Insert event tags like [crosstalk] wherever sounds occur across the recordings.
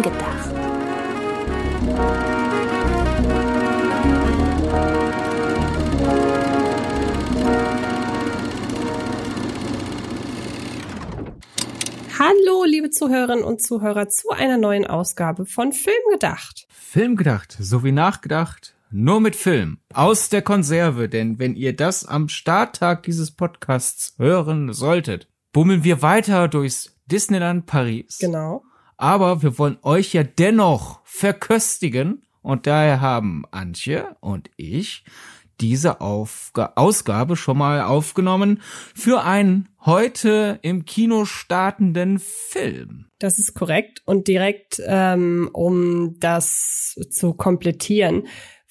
Film gedacht. Hallo, liebe Zuhörerinnen und Zuhörer, zu einer neuen Ausgabe von Film gedacht. Film gedacht, so wie nachgedacht, nur mit Film. Aus der Konserve, denn wenn ihr das am Starttag dieses Podcasts hören solltet, bummeln wir weiter durchs Disneyland Paris. Genau. Aber wir wollen euch ja dennoch verköstigen und daher haben Antje und ich diese Aufga Ausgabe schon mal aufgenommen für einen heute im Kino startenden Film. Das ist korrekt. Und direkt, ähm, um das zu komplettieren,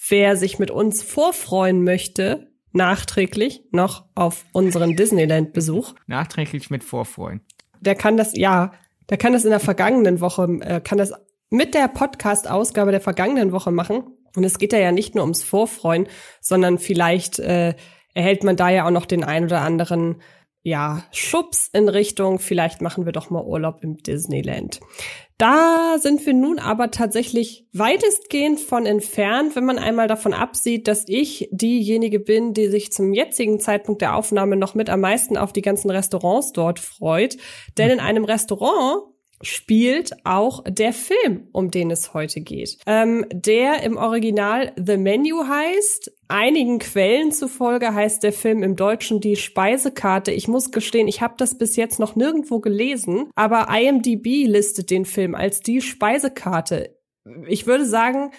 wer sich mit uns vorfreuen möchte, nachträglich noch auf unseren Disneyland-Besuch. Nachträglich mit Vorfreuen. Der kann das, ja, der kann das in der vergangenen Woche, äh, kann das mit der Podcast-Ausgabe der vergangenen Woche machen. Und es geht ja nicht nur ums Vorfreuen, sondern vielleicht äh, erhält man da ja auch noch den ein oder anderen ja, Schubs in Richtung, vielleicht machen wir doch mal Urlaub im Disneyland. Da sind wir nun aber tatsächlich weitestgehend von entfernt, wenn man einmal davon absieht, dass ich diejenige bin, die sich zum jetzigen Zeitpunkt der Aufnahme noch mit am meisten auf die ganzen Restaurants dort freut. Denn in einem Restaurant spielt auch der Film, um den es heute geht. Ähm, der im Original The Menu heißt. Einigen Quellen zufolge heißt der Film im Deutschen die Speisekarte. Ich muss gestehen, ich habe das bis jetzt noch nirgendwo gelesen, aber IMDb listet den Film als die Speisekarte. Ich würde sagen,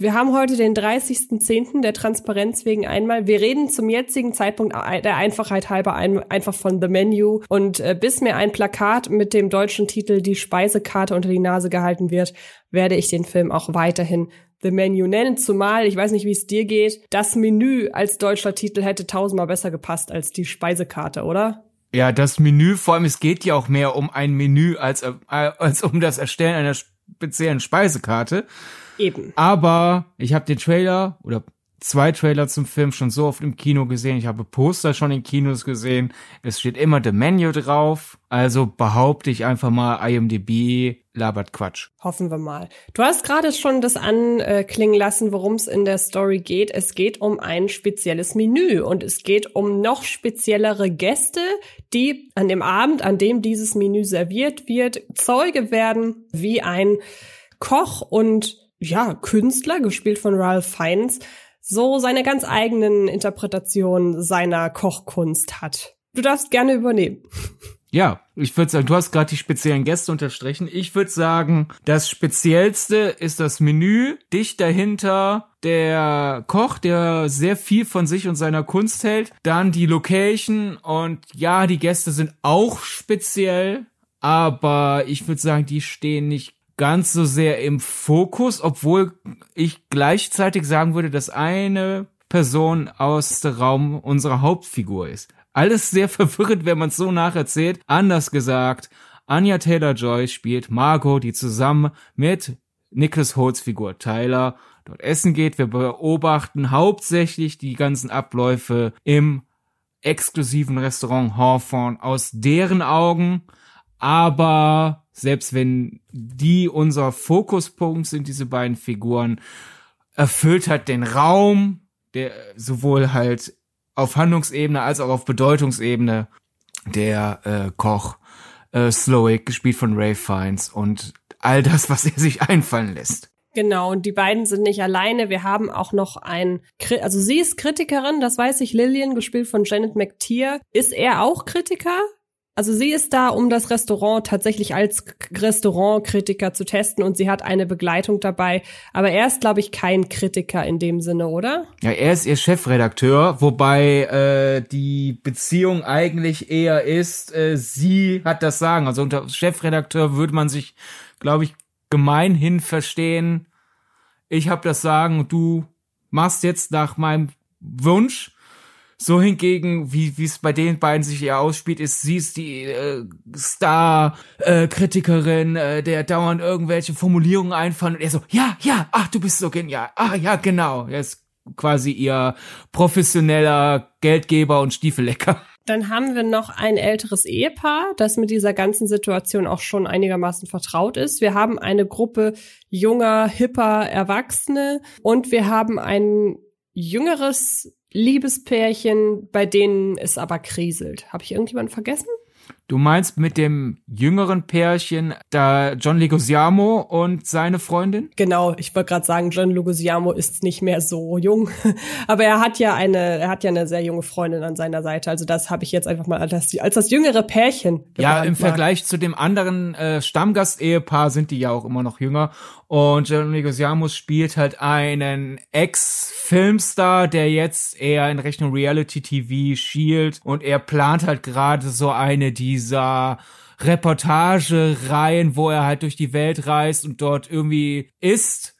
wir haben heute den 30.10. der Transparenz wegen einmal. Wir reden zum jetzigen Zeitpunkt der Einfachheit halber ein, einfach von The Menu. Und äh, bis mir ein Plakat mit dem deutschen Titel Die Speisekarte unter die Nase gehalten wird, werde ich den Film auch weiterhin The Menu nennen. Zumal, ich weiß nicht, wie es dir geht, das Menü als deutscher Titel hätte tausendmal besser gepasst als die Speisekarte, oder? Ja, das Menü, vor allem, es geht ja auch mehr um ein Menü als, äh, als um das Erstellen einer speziellen Speisekarte. Eben. Aber ich habe den Trailer oder zwei Trailer zum Film schon so oft im Kino gesehen. Ich habe Poster schon in Kinos gesehen. Es steht immer The Menu drauf. Also behaupte ich einfach mal, IMDb labert Quatsch. Hoffen wir mal. Du hast gerade schon das anklingen lassen, worum es in der Story geht. Es geht um ein spezielles Menü und es geht um noch speziellere Gäste, die an dem Abend, an dem dieses Menü serviert wird, Zeuge werden, wie ein Koch und ja, Künstler, gespielt von Ralph Fiennes, so seine ganz eigenen Interpretationen seiner Kochkunst hat. Du darfst gerne übernehmen. Ja, ich würde sagen, du hast gerade die speziellen Gäste unterstrichen. Ich würde sagen, das Speziellste ist das Menü. Dicht dahinter der Koch, der sehr viel von sich und seiner Kunst hält. Dann die Location und ja, die Gäste sind auch speziell. Aber ich würde sagen, die stehen nicht ganz so sehr im Fokus, obwohl ich gleichzeitig sagen würde, dass eine Person aus dem Raum unserer Hauptfigur ist. Alles sehr [laughs] verwirrend, wenn man es so nacherzählt. Anders gesagt, Anya Taylor-Joy spielt Margot, die zusammen mit Nicholas Holt's Figur Tyler dort essen geht. Wir beobachten hauptsächlich die ganzen Abläufe im exklusiven Restaurant Hawthorne aus deren Augen. Aber selbst wenn die unser Fokuspunkt sind, diese beiden Figuren, erfüllt hat den Raum, der sowohl halt auf Handlungsebene als auch auf Bedeutungsebene der äh, Koch äh, Slowick, gespielt von Ray Fiennes und all das, was er sich einfallen lässt. Genau, und die beiden sind nicht alleine. Wir haben auch noch ein, also sie ist Kritikerin, das weiß ich, Lillian, gespielt von Janet McTeer. Ist er auch Kritiker? Also sie ist da, um das Restaurant tatsächlich als Restaurantkritiker zu testen und sie hat eine Begleitung dabei. Aber er ist, glaube ich, kein Kritiker in dem Sinne, oder? Ja, er ist ihr Chefredakteur, wobei äh, die Beziehung eigentlich eher ist, äh, sie hat das Sagen. Also unter Chefredakteur würde man sich, glaube ich, gemeinhin verstehen. Ich habe das Sagen, du machst jetzt nach meinem Wunsch so hingegen, wie es bei den beiden sich eher ausspielt, ist sie ist die äh, Star-Kritikerin, äh, äh, der dauernd irgendwelche Formulierungen einfallen und er so, ja, ja, ach, du bist so genial, ah, ja, genau. Er ist quasi ihr professioneller Geldgeber und Stiefellecker. Dann haben wir noch ein älteres Ehepaar, das mit dieser ganzen Situation auch schon einigermaßen vertraut ist. Wir haben eine Gruppe junger, hipper Erwachsene und wir haben ein jüngeres Liebespärchen, bei denen es aber kriselt. Habe ich irgendjemanden vergessen? Du meinst mit dem jüngeren Pärchen, da John Leguizamo und seine Freundin? Genau, ich wollte gerade sagen, John Leguizamo ist nicht mehr so jung, [laughs] aber er hat ja eine, er hat ja eine sehr junge Freundin an seiner Seite. Also das habe ich jetzt einfach mal als das, als das jüngere Pärchen. Ja, im Vergleich zu dem anderen äh, Stammgast-Ehepaar sind die ja auch immer noch jünger. Und John Leguizamo spielt halt einen Ex-Filmstar, der jetzt eher in Richtung Reality-TV schielt und er plant halt gerade so eine dieser Reportage-Reihen, wo er halt durch die Welt reist und dort irgendwie ist,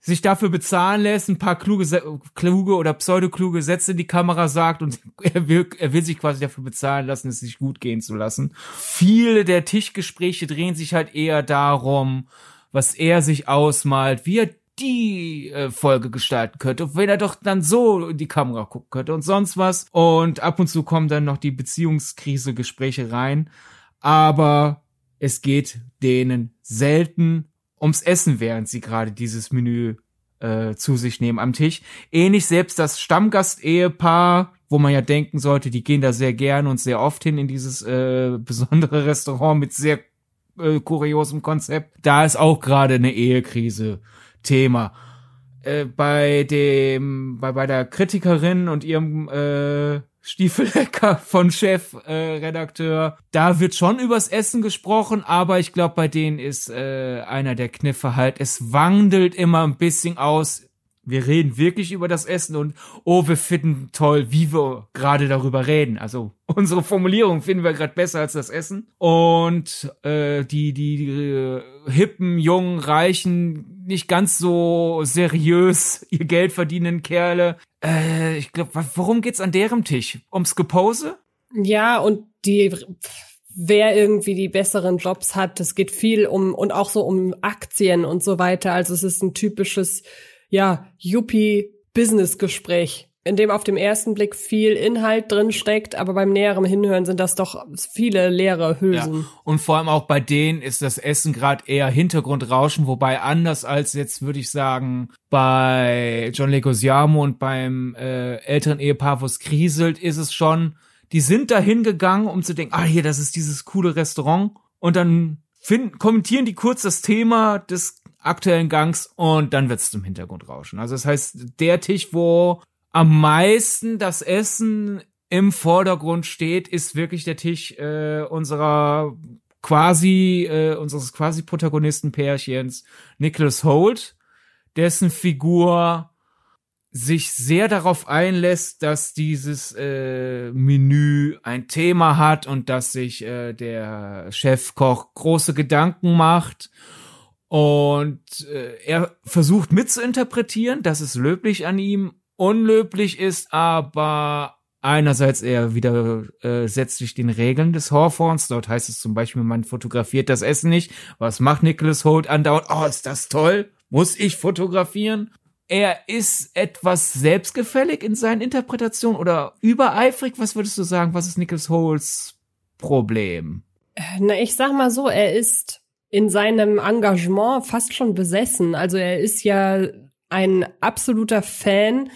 sich dafür bezahlen lässt, ein paar kluge, kluge oder pseudokluge Sätze in die Kamera sagt und [laughs] er will, er will sich quasi dafür bezahlen lassen, es sich gut gehen zu lassen. Viele der Tischgespräche drehen sich halt eher darum, was er sich ausmalt, wie er die äh, Folge gestalten könnte, wenn er doch dann so in die Kamera gucken könnte und sonst was. Und ab und zu kommen dann noch die Beziehungskrise Gespräche rein, aber es geht denen selten ums Essen, während sie gerade dieses Menü äh, zu sich nehmen am Tisch. Ähnlich selbst das Stammgast-Ehepaar, wo man ja denken sollte, die gehen da sehr gern und sehr oft hin in dieses äh, besondere Restaurant mit sehr äh, kuriosem Konzept. Da ist auch gerade eine Ehekrise Thema. Äh, bei dem, bei, bei der Kritikerin und ihrem äh, Stiefellecker [laughs] von Chefredakteur, äh, da wird schon übers Essen gesprochen, aber ich glaube, bei denen ist äh, einer der Kniffe halt, es wandelt immer ein bisschen aus wir reden wirklich über das Essen und oh, wir finden toll, wie wir gerade darüber reden. Also [laughs] unsere Formulierung finden wir gerade besser als das Essen. Und äh, die, die, die äh, hippen, jungen, reichen, nicht ganz so seriös ihr Geld verdienenden Kerle. Äh, ich glaube, worum geht's an deren Tisch? Ums Gepose? Ja, und die wer irgendwie die besseren Jobs hat. Es geht viel um und auch so um Aktien und so weiter. Also es ist ein typisches ja, Yuppie-Business-Gespräch, in dem auf dem ersten Blick viel Inhalt drin steckt, aber beim näheren Hinhören sind das doch viele leere Hülsen. Ja. Und vor allem auch bei denen ist das Essen gerade eher Hintergrundrauschen, wobei anders als jetzt würde ich sagen bei John Legosiamo und beim äh, älteren Ehepaar, wo es kriselt, ist es schon, die sind da hingegangen, um zu denken, ah hier, das ist dieses coole Restaurant und dann finden, kommentieren die kurz das Thema des aktuellen Gangs und dann wird's zum Hintergrund rauschen. Also das heißt, der Tisch, wo am meisten das Essen im Vordergrund steht, ist wirklich der Tisch äh, unserer quasi äh, unseres quasi Protagonistenpärchens Nicholas Holt, dessen Figur sich sehr darauf einlässt, dass dieses äh, Menü ein Thema hat und dass sich äh, der Chefkoch große Gedanken macht und äh, er versucht mitzuinterpretieren, das ist löblich an ihm. Unlöblich ist aber einerseits er wieder äh, sich den Regeln des Hawthorns. Dort heißt es zum Beispiel, man fotografiert das Essen nicht. Was macht Nicholas Holt andauernd? Oh, ist das toll? Muss ich fotografieren? Er ist etwas selbstgefällig in seinen Interpretationen oder übereifrig. Was würdest du sagen? Was ist Nicholas Holts Problem? Na, ich sag mal so, er ist in seinem Engagement fast schon besessen. Also er ist ja ein absoluter Fan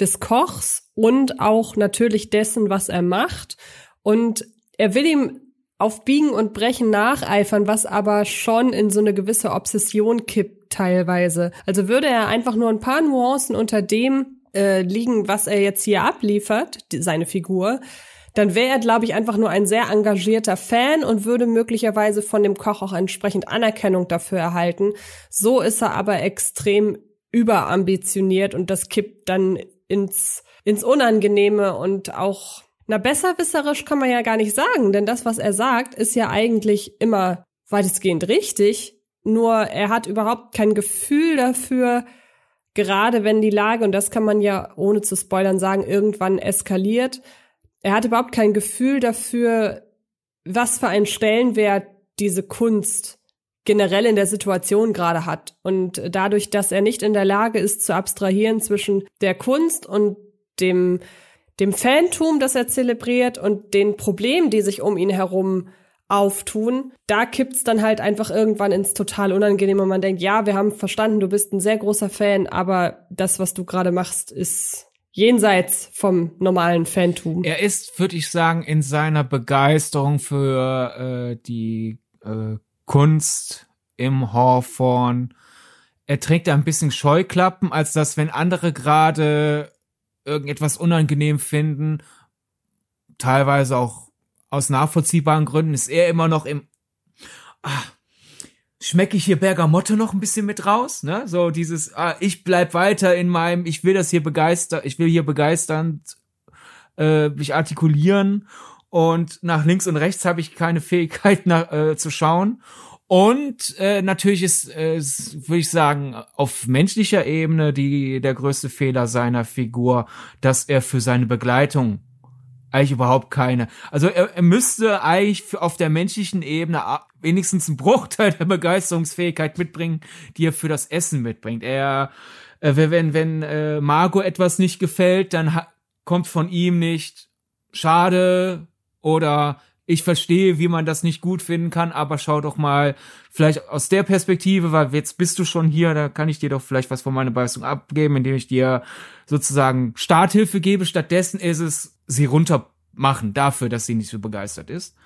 des Kochs und auch natürlich dessen, was er macht. Und er will ihm auf Biegen und Brechen nacheifern, was aber schon in so eine gewisse Obsession kippt teilweise. Also würde er einfach nur ein paar Nuancen unter dem äh, liegen, was er jetzt hier abliefert, die, seine Figur, dann wäre er, glaube ich, einfach nur ein sehr engagierter Fan und würde möglicherweise von dem Koch auch entsprechend Anerkennung dafür erhalten. So ist er aber extrem überambitioniert und das kippt dann ins, ins Unangenehme und auch, na, besserwisserisch kann man ja gar nicht sagen, denn das, was er sagt, ist ja eigentlich immer weitestgehend richtig. Nur er hat überhaupt kein Gefühl dafür, gerade wenn die Lage, und das kann man ja ohne zu spoilern sagen, irgendwann eskaliert, er hat überhaupt kein Gefühl dafür, was für einen Stellenwert diese Kunst generell in der Situation gerade hat. Und dadurch, dass er nicht in der Lage ist zu abstrahieren zwischen der Kunst und dem dem Fantum, das er zelebriert und den Problemen, die sich um ihn herum auftun, da kippt's dann halt einfach irgendwann ins total unangenehme man denkt, ja, wir haben verstanden, du bist ein sehr großer Fan, aber das, was du gerade machst, ist jenseits vom normalen Fantum. Er ist, würde ich sagen, in seiner Begeisterung für äh, die äh, Kunst im Hawthorne. Er trägt da ein bisschen Scheuklappen, als dass, wenn andere gerade irgendetwas unangenehm finden, teilweise auch aus nachvollziehbaren Gründen, ist er immer noch im, ah, schmecke ich hier Bergamotte noch ein bisschen mit raus, ne? So dieses, ah, ich bleib weiter in meinem, ich will das hier begeistern, ich will hier begeisternd äh, mich artikulieren und nach links und rechts habe ich keine Fähigkeit [laughs] nach, äh, zu schauen. Und äh, natürlich ist, äh, würde ich sagen, auf menschlicher Ebene die der größte Fehler seiner Figur, dass er für seine Begleitung eigentlich überhaupt keine. Also er, er müsste eigentlich auf der menschlichen Ebene wenigstens einen Bruchteil der Begeisterungsfähigkeit mitbringen, die er für das Essen mitbringt. Er, äh, wenn wenn äh, Margot etwas nicht gefällt, dann kommt von ihm nicht schade oder ich verstehe, wie man das nicht gut finden kann, aber schau doch mal vielleicht aus der Perspektive, weil jetzt bist du schon hier, da kann ich dir doch vielleicht was von meiner Begeisterung abgeben, indem ich dir sozusagen Starthilfe gebe. Stattdessen ist es, sie runtermachen dafür, dass sie nicht so begeistert ist.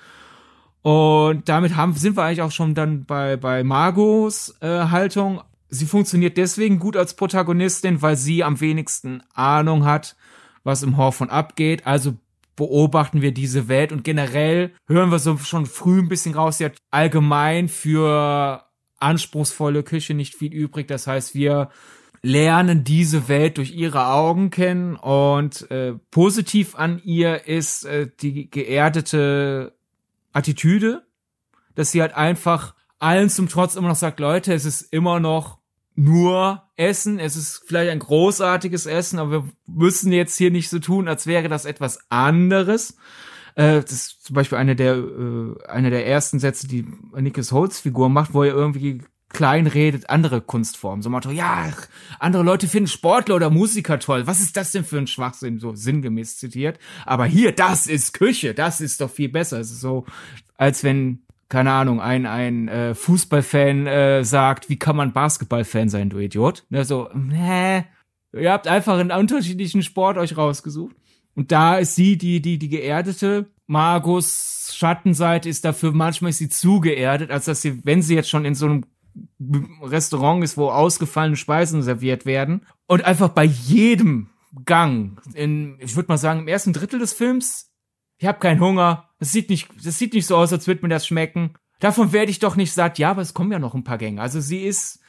Und damit haben, sind wir eigentlich auch schon dann bei, bei Margos äh, Haltung. Sie funktioniert deswegen gut als Protagonistin, weil sie am wenigsten Ahnung hat, was im Horfon abgeht. Also beobachten wir diese Welt und generell hören wir so schon früh ein bisschen raus, sie hat allgemein für anspruchsvolle Küche nicht viel übrig. Das heißt, wir lernen diese Welt durch ihre Augen kennen und äh, positiv an ihr ist äh, die geerdete Attitüde, dass sie halt einfach allen zum Trotz immer noch sagt, Leute, es ist immer noch nur Essen. Es ist vielleicht ein großartiges Essen, aber wir müssen jetzt hier nicht so tun, als wäre das etwas anderes. Äh, das ist zum Beispiel eine der, äh, eine der ersten Sätze, die Nickes Holz Figur macht, wo er irgendwie klein redet andere Kunstformen. So Motto, ja, andere Leute finden Sportler oder Musiker toll. Was ist das denn für ein Schwachsinn? So sinngemäß zitiert. Aber hier, das ist Küche. Das ist doch viel besser. Es ist so, als wenn keine Ahnung, ein, ein äh, Fußballfan äh, sagt, wie kann man Basketballfan sein, du Idiot? Ne, so, hä? Ihr habt einfach einen unterschiedlichen Sport euch rausgesucht. Und da ist sie die, die, die geerdete. Margus Schattenseite ist dafür, manchmal ist sie zu geerdet, als dass sie, wenn sie jetzt schon in so einem Restaurant ist, wo ausgefallene Speisen serviert werden und einfach bei jedem Gang in, ich würde mal sagen, im ersten Drittel des Films, ich habe keinen Hunger, das sieht nicht, das sieht nicht so aus, als würde mir das schmecken. Davon werde ich doch nicht satt. Ja, aber es kommen ja noch ein paar Gänge. Also sie ist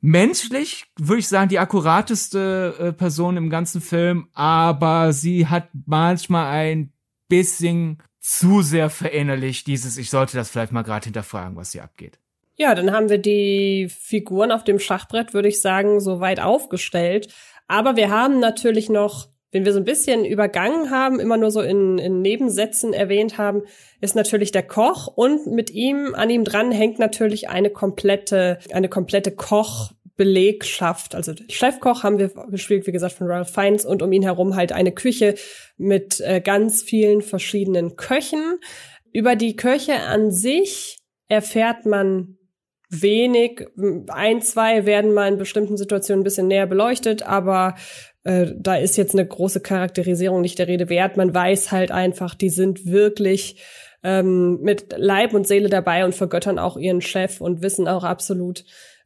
menschlich, würde ich sagen, die akkurateste äh, Person im ganzen Film, aber sie hat manchmal ein bisschen zu sehr verinnerlicht dieses, ich sollte das vielleicht mal gerade hinterfragen, was hier abgeht. Ja, dann haben wir die Figuren auf dem Schachbrett, würde ich sagen, so weit aufgestellt. Aber wir haben natürlich noch den wir so ein bisschen übergangen haben, immer nur so in, in Nebensätzen erwähnt haben, ist natürlich der Koch und mit ihm, an ihm dran hängt natürlich eine komplette, eine komplette Kochbelegschaft. Also Chefkoch haben wir gespielt, wie gesagt, von Ralph Fiennes und um ihn herum halt eine Küche mit äh, ganz vielen verschiedenen Köchen. Über die Köche an sich erfährt man wenig. Ein, zwei werden mal in bestimmten Situationen ein bisschen näher beleuchtet, aber äh, da ist jetzt eine große Charakterisierung nicht der Rede wert. Man weiß halt einfach, die sind wirklich ähm, mit Leib und Seele dabei und vergöttern auch ihren Chef und wissen auch absolut,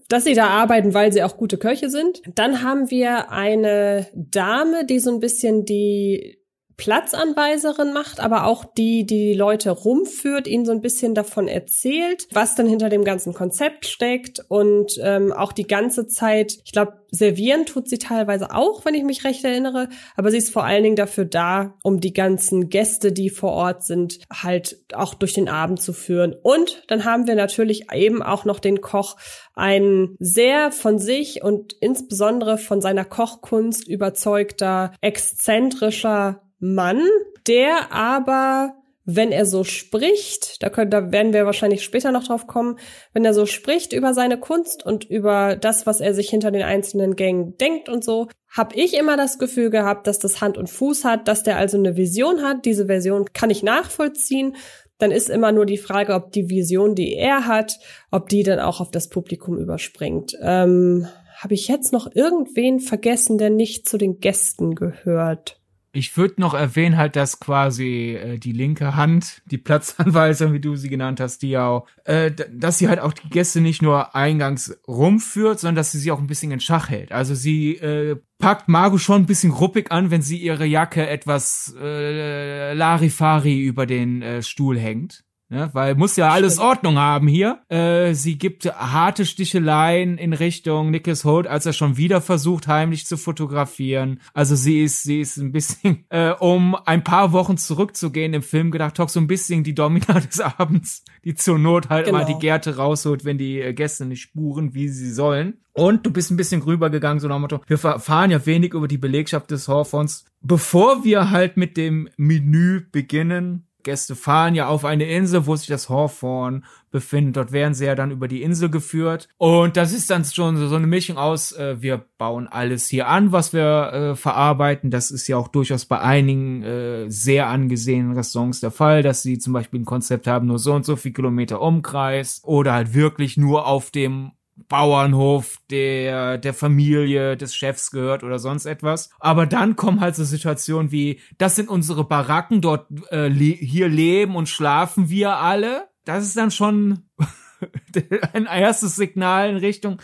dass sie da arbeiten, weil sie auch gute Köche sind. Dann haben wir eine Dame, die so ein bisschen die Platzanweiserin macht, aber auch die, die Leute rumführt, ihnen so ein bisschen davon erzählt, was dann hinter dem ganzen Konzept steckt und ähm, auch die ganze Zeit, ich glaube, servieren tut sie teilweise auch, wenn ich mich recht erinnere, aber sie ist vor allen Dingen dafür da, um die ganzen Gäste, die vor Ort sind, halt auch durch den Abend zu führen. Und dann haben wir natürlich eben auch noch den Koch, ein sehr von sich und insbesondere von seiner Kochkunst überzeugter, exzentrischer Mann, der aber wenn er so spricht, da, können, da werden wir wahrscheinlich später noch drauf kommen, wenn er so spricht über seine Kunst und über das, was er sich hinter den einzelnen Gängen denkt und so, habe ich immer das Gefühl gehabt, dass das Hand und Fuß hat, dass der also eine Vision hat. Diese Version kann ich nachvollziehen. Dann ist immer nur die Frage, ob die Vision, die er hat, ob die dann auch auf das Publikum überspringt. Ähm, habe ich jetzt noch irgendwen vergessen, der nicht zu den Gästen gehört? Ich würde noch erwähnen halt, dass quasi äh, die linke Hand, die Platzanweiser, wie du sie genannt hast, die auch, äh, dass sie halt auch die Gäste nicht nur eingangs rumführt, sondern dass sie sie auch ein bisschen in Schach hält. Also sie äh, packt Margot schon ein bisschen ruppig an, wenn sie ihre Jacke etwas äh, Larifari über den äh, Stuhl hängt. Ne? weil muss ja alles Ordnung haben hier. Äh, sie gibt harte Sticheleien in Richtung Nicholas Holt, als er schon wieder versucht, heimlich zu fotografieren. Also sie ist, sie ist ein bisschen, [laughs] äh, um ein paar Wochen zurückzugehen im Film gedacht, doch so ein bisschen die Domina [laughs] des Abends, die zur Not halt genau. immer die Gärte rausholt, wenn die äh, Gäste nicht spuren, wie sie sollen. Und du bist ein bisschen grüber gegangen, so nach dem Motto, wir erfahren ja wenig über die Belegschaft des Hawthorns. Bevor wir halt mit dem Menü beginnen, Gäste fahren ja auf eine Insel, wo sich das Hawthorne befindet. Dort werden sie ja dann über die Insel geführt. Und das ist dann schon so, so eine Mischung aus, äh, wir bauen alles hier an, was wir äh, verarbeiten. Das ist ja auch durchaus bei einigen äh, sehr angesehenen Restaurants der Fall, dass sie zum Beispiel ein Konzept haben, nur so und so viel Kilometer Umkreis oder halt wirklich nur auf dem Bauernhof der, der Familie des Chefs gehört oder sonst etwas. Aber dann kommen halt so Situationen wie, das sind unsere Baracken, dort äh, le hier leben und schlafen wir alle. Das ist dann schon [laughs] ein erstes Signal in Richtung,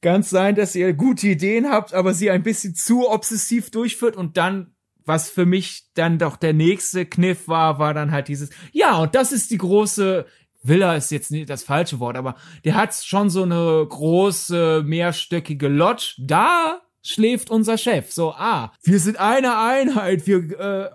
ganz sein, dass ihr gute Ideen habt, aber sie ein bisschen zu obsessiv durchführt und dann was für mich dann doch der nächste Kniff war, war dann halt dieses, ja, und das ist die große Villa ist jetzt nicht das falsche Wort, aber der hat schon so eine große, mehrstöckige Lodge. Da schläft unser Chef. So, ah, wir sind eine Einheit, wir äh,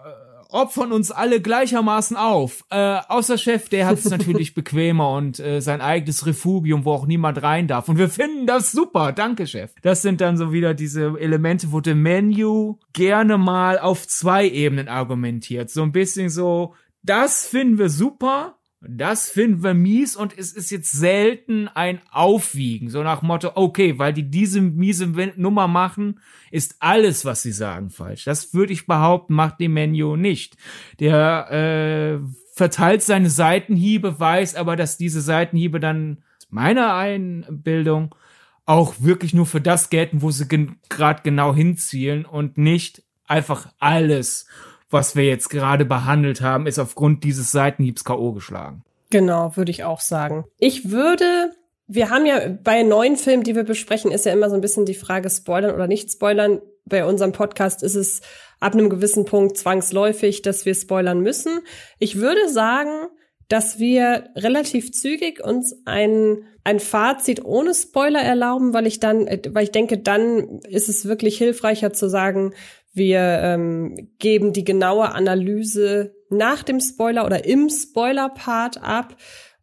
opfern uns alle gleichermaßen auf. Äh, außer Chef, der hat es [laughs] natürlich bequemer und äh, sein eigenes Refugium, wo auch niemand rein darf. Und wir finden das super. Danke, Chef. Das sind dann so wieder diese Elemente, wo der Menu gerne mal auf zwei Ebenen argumentiert. So ein bisschen so, das finden wir super das finden wir mies und es ist jetzt selten ein Aufwiegen, so nach Motto, okay, weil die diese miese Nummer machen, ist alles, was sie sagen, falsch. Das würde ich behaupten, macht die Menu nicht. Der äh, verteilt seine Seitenhiebe, weiß aber, dass diese Seitenhiebe dann meiner Einbildung auch wirklich nur für das gelten, wo sie gen gerade genau hinzielen und nicht einfach alles was wir jetzt gerade behandelt haben, ist aufgrund dieses Seitenhiebs K.O. geschlagen. Genau, würde ich auch sagen. Ich würde, wir haben ja bei neuen Filmen, die wir besprechen, ist ja immer so ein bisschen die Frage spoilern oder nicht spoilern. Bei unserem Podcast ist es ab einem gewissen Punkt zwangsläufig, dass wir spoilern müssen. Ich würde sagen, dass wir relativ zügig uns ein, ein Fazit ohne Spoiler erlauben, weil ich dann, weil ich denke, dann ist es wirklich hilfreicher zu sagen, wir ähm, geben die genaue Analyse nach dem Spoiler oder im Spoiler-Part ab.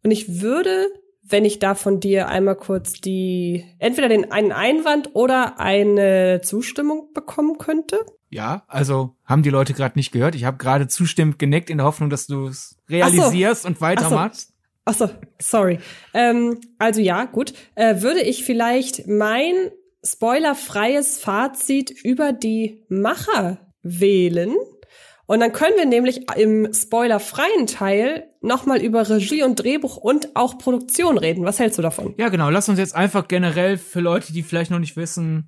Und ich würde, wenn ich da von dir einmal kurz die, entweder den einen Einwand oder eine Zustimmung bekommen könnte. Ja, also haben die Leute gerade nicht gehört. Ich habe gerade zustimmend genickt in der Hoffnung, dass du es realisierst so. und weitermachst. Ach so, sorry. Ähm, also ja, gut. Äh, würde ich vielleicht mein spoilerfreies Fazit über die Macher wählen. Und dann können wir nämlich im spoilerfreien Teil nochmal über Regie und Drehbuch und auch Produktion reden. Was hältst du davon? Ja, genau. Lass uns jetzt einfach generell für Leute, die vielleicht noch nicht wissen,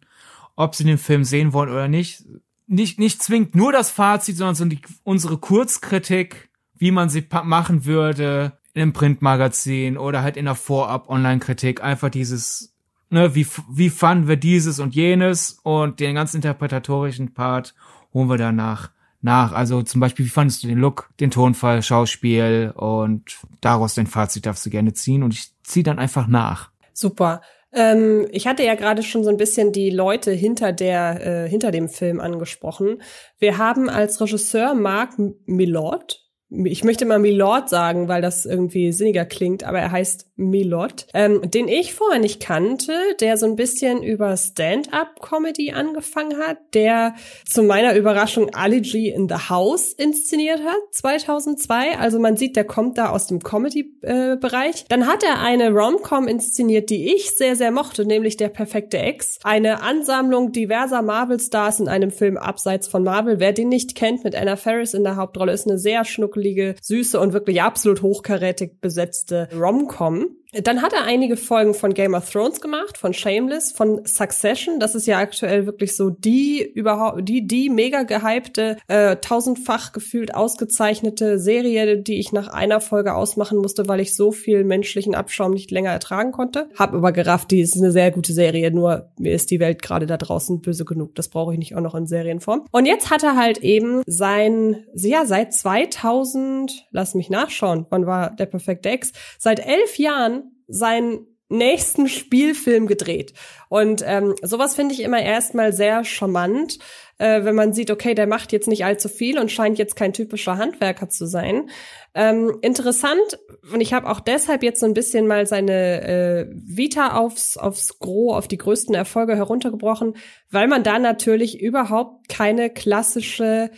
ob sie den Film sehen wollen oder nicht, nicht, nicht zwingt nur das Fazit, sondern so die, unsere Kurzkritik, wie man sie machen würde in einem Printmagazin oder halt in der Vorab-Online-Kritik. Einfach dieses ne, wie, wie fanden wir dieses und jenes und den ganzen interpretatorischen Part holen wir danach nach. Also zum Beispiel, wie fandest du den Look, den Tonfall, Schauspiel und daraus dein Fazit darfst du gerne ziehen und ich ziehe dann einfach nach. Super. Ähm, ich hatte ja gerade schon so ein bisschen die Leute hinter der, äh, hinter dem Film angesprochen. Wir haben als Regisseur Mark Millot, ich möchte mal Milord sagen, weil das irgendwie sinniger klingt, aber er heißt Milord, ähm, den ich vorher nicht kannte, der so ein bisschen über Stand-up-Comedy angefangen hat, der zu meiner Überraschung G in the House inszeniert hat, 2002. Also man sieht, der kommt da aus dem Comedy-Bereich. Dann hat er eine Rom-Com inszeniert, die ich sehr, sehr mochte, nämlich Der perfekte Ex. Eine Ansammlung diverser Marvel-Stars in einem Film abseits von Marvel. Wer den nicht kennt, mit Anna Ferris in der Hauptrolle, ist eine sehr schnuckelige, süße und wirklich absolut hochkarätig besetzte Rom-Com. Dann hat er einige Folgen von Game of Thrones gemacht, von Shameless, von Succession. Das ist ja aktuell wirklich so die überhaupt, die, die mega gehypte, äh, tausendfach gefühlt ausgezeichnete Serie, die ich nach einer Folge ausmachen musste, weil ich so viel menschlichen Abschaum nicht länger ertragen konnte. Hab aber gerafft, die ist eine sehr gute Serie, nur mir ist die Welt gerade da draußen böse genug. Das brauche ich nicht auch noch in Serienform. Und jetzt hat er halt eben sein, ja, seit 2000, lass mich nachschauen, wann war der perfekte Ex? Seit elf Jahren seinen nächsten Spielfilm gedreht. Und ähm, sowas finde ich immer erstmal sehr charmant, äh, wenn man sieht, okay, der macht jetzt nicht allzu viel und scheint jetzt kein typischer Handwerker zu sein. Ähm, interessant, und ich habe auch deshalb jetzt so ein bisschen mal seine äh, Vita aufs, aufs Gros, auf die größten Erfolge heruntergebrochen, weil man da natürlich überhaupt keine klassische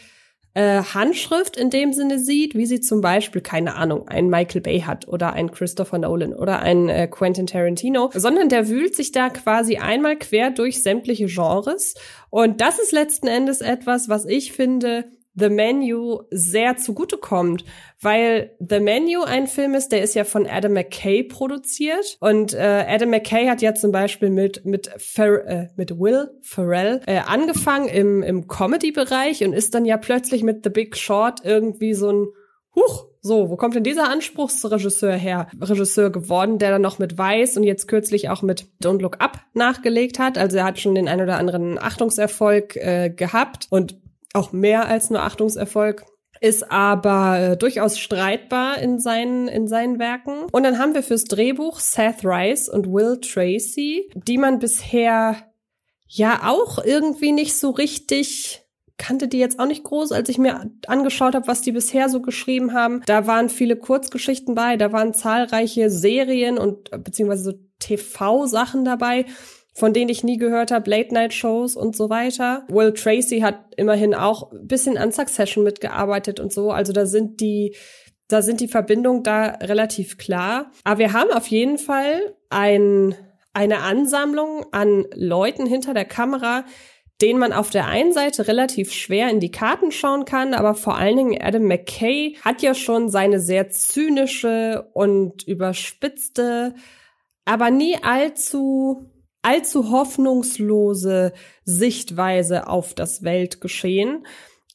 äh, Handschrift in dem Sinne sieht, wie sie zum Beispiel, keine Ahnung, ein Michael Bay hat oder ein Christopher Nolan oder ein äh, Quentin Tarantino, sondern der wühlt sich da quasi einmal quer durch sämtliche Genres. Und das ist letzten Endes etwas, was ich finde, The Menu sehr zugutekommt, weil The Menu ein Film ist, der ist ja von Adam McKay produziert und äh, Adam McKay hat ja zum Beispiel mit mit Fer äh, mit Will Ferrell äh, angefangen im im Comedy-Bereich und ist dann ja plötzlich mit The Big Short irgendwie so ein Huch, so, wo kommt denn dieser Anspruchsregisseur her? Regisseur geworden, der dann noch mit Weiß und jetzt kürzlich auch mit Don't Look Up nachgelegt hat. Also er hat schon den ein oder anderen Achtungserfolg äh, gehabt und auch mehr als nur Achtungserfolg ist aber äh, durchaus streitbar in seinen in seinen Werken. Und dann haben wir fürs Drehbuch Seth Rice und Will Tracy, die man bisher ja auch irgendwie nicht so richtig kannte die jetzt auch nicht groß, als ich mir angeschaut habe, was die bisher so geschrieben haben. Da waren viele Kurzgeschichten bei, da waren zahlreiche Serien und beziehungsweise so TV-Sachen dabei von denen ich nie gehört habe, Late-Night-Shows und so weiter. Will Tracy hat immerhin auch ein bisschen an Succession mitgearbeitet und so. Also da sind die, da sind die Verbindungen da relativ klar. Aber wir haben auf jeden Fall ein, eine Ansammlung an Leuten hinter der Kamera, denen man auf der einen Seite relativ schwer in die Karten schauen kann, aber vor allen Dingen Adam McKay hat ja schon seine sehr zynische und überspitzte, aber nie allzu allzu hoffnungslose Sichtweise auf das Weltgeschehen.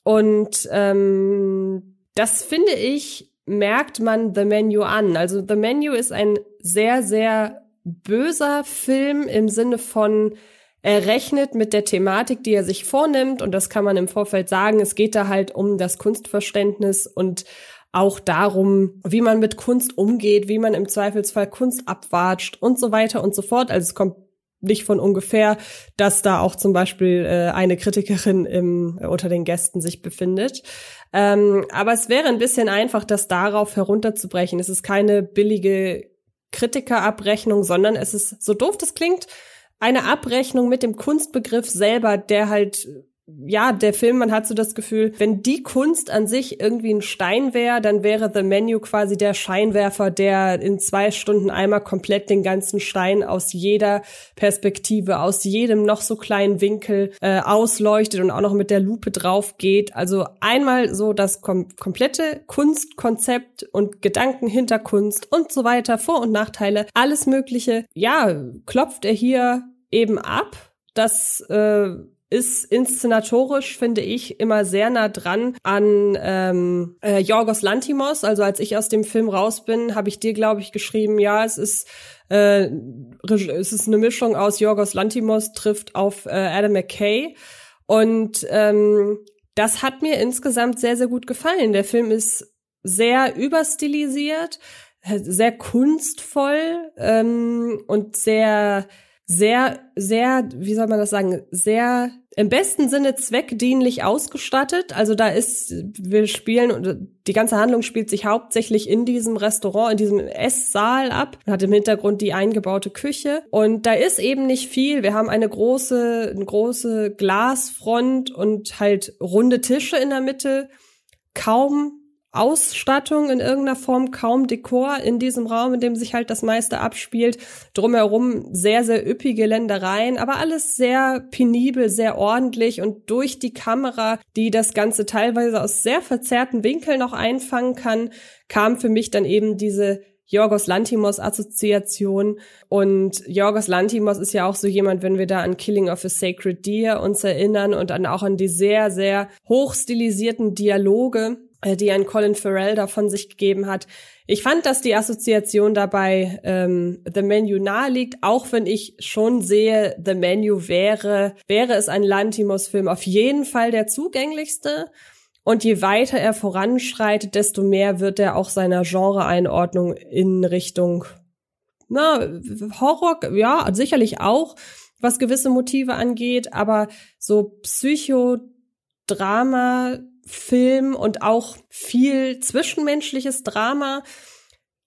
Und ähm, das finde ich, merkt man The Menu an. Also The Menu ist ein sehr, sehr böser Film im Sinne von, er rechnet mit der Thematik, die er sich vornimmt. Und das kann man im Vorfeld sagen. Es geht da halt um das Kunstverständnis und auch darum, wie man mit Kunst umgeht, wie man im Zweifelsfall Kunst abwatscht und so weiter und so fort. Also es kommt nicht von ungefähr, dass da auch zum Beispiel äh, eine Kritikerin im, äh, unter den Gästen sich befindet. Ähm, aber es wäre ein bisschen einfach, das darauf herunterzubrechen. Es ist keine billige Kritikerabrechnung, sondern es ist, so doof das klingt, eine Abrechnung mit dem Kunstbegriff selber, der halt ja, der Film, man hat so das Gefühl, wenn die Kunst an sich irgendwie ein Stein wäre, dann wäre The Menu quasi der Scheinwerfer, der in zwei Stunden einmal komplett den ganzen Stein aus jeder Perspektive, aus jedem noch so kleinen Winkel äh, ausleuchtet und auch noch mit der Lupe drauf geht. Also einmal so das kom komplette Kunstkonzept und Gedanken hinter Kunst und so weiter, Vor- und Nachteile, alles Mögliche. Ja, klopft er hier eben ab. Das äh, ist inszenatorisch, finde ich, immer sehr nah dran an ähm, äh, Jorgos Lantimos. Also als ich aus dem Film raus bin, habe ich dir, glaube ich, geschrieben, ja, es ist äh, es ist eine Mischung aus Jorgos Lantimos trifft auf äh, Adam McKay. Und ähm, das hat mir insgesamt sehr, sehr gut gefallen. Der Film ist sehr überstilisiert, sehr kunstvoll ähm, und sehr sehr, sehr, wie soll man das sagen, sehr im besten Sinne zweckdienlich ausgestattet. Also da ist, wir spielen die ganze Handlung spielt sich hauptsächlich in diesem Restaurant, in diesem Esssaal ab. Man hat im Hintergrund die eingebaute Küche und da ist eben nicht viel. Wir haben eine große, eine große Glasfront und halt runde Tische in der Mitte. Kaum Ausstattung in irgendeiner Form, kaum Dekor in diesem Raum, in dem sich halt das meiste abspielt. Drumherum sehr, sehr üppige Ländereien, aber alles sehr penibel, sehr ordentlich und durch die Kamera, die das Ganze teilweise aus sehr verzerrten Winkeln noch einfangen kann, kam für mich dann eben diese Jorgos Lantimos Assoziation. Und Jorgos Lantimos ist ja auch so jemand, wenn wir da an Killing of a Sacred Deer uns erinnern und dann auch an die sehr, sehr hochstilisierten Dialoge, die ein Colin Farrell davon sich gegeben hat. Ich fand, dass die Assoziation dabei ähm, The Menu naheliegt, auch wenn ich schon sehe, The Menu wäre, wäre es ein Lantimos-Film auf jeden Fall der zugänglichste. Und je weiter er voranschreitet, desto mehr wird er auch seiner Genre-Einordnung in Richtung na, Horror, ja, sicherlich auch, was gewisse Motive angeht, aber so Psychodrama, Film und auch viel zwischenmenschliches Drama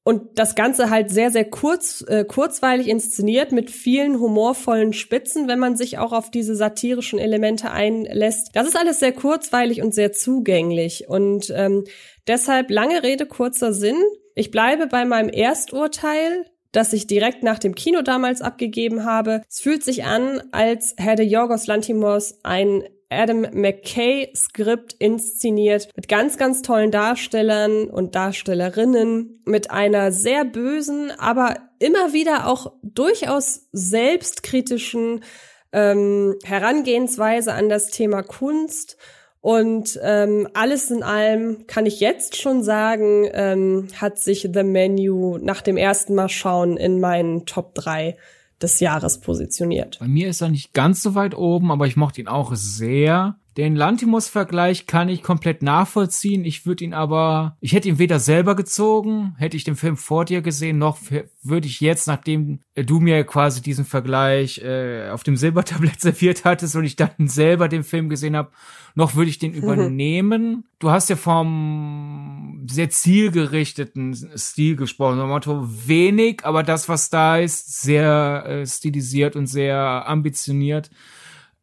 und das Ganze halt sehr, sehr kurz, äh, kurzweilig inszeniert mit vielen humorvollen Spitzen, wenn man sich auch auf diese satirischen Elemente einlässt. Das ist alles sehr kurzweilig und sehr zugänglich. Und ähm, deshalb lange Rede, kurzer Sinn. Ich bleibe bei meinem Ersturteil das ich direkt nach dem Kino damals abgegeben habe. Es fühlt sich an, als hätte Yorgos Lantimos ein Adam McKay Skript inszeniert mit ganz, ganz tollen Darstellern und Darstellerinnen, mit einer sehr bösen, aber immer wieder auch durchaus selbstkritischen ähm, Herangehensweise an das Thema Kunst. Und ähm, alles in allem kann ich jetzt schon sagen, ähm, hat sich The Menu nach dem ersten Mal schauen in meinen Top 3 des Jahres positioniert. Bei mir ist er nicht ganz so weit oben, aber ich mochte ihn auch sehr. Den Lantimos-Vergleich kann ich komplett nachvollziehen. Ich würde ihn aber, ich hätte ihn weder selber gezogen, hätte ich den Film vor dir gesehen, noch würde ich jetzt, nachdem du mir quasi diesen Vergleich äh, auf dem Silbertablett [laughs] serviert hattest und ich dann selber den Film gesehen habe, noch würde ich den [laughs] übernehmen. Du hast ja vom sehr zielgerichteten Stil gesprochen, so Motto wenig, aber das, was da ist, sehr äh, stilisiert und sehr ambitioniert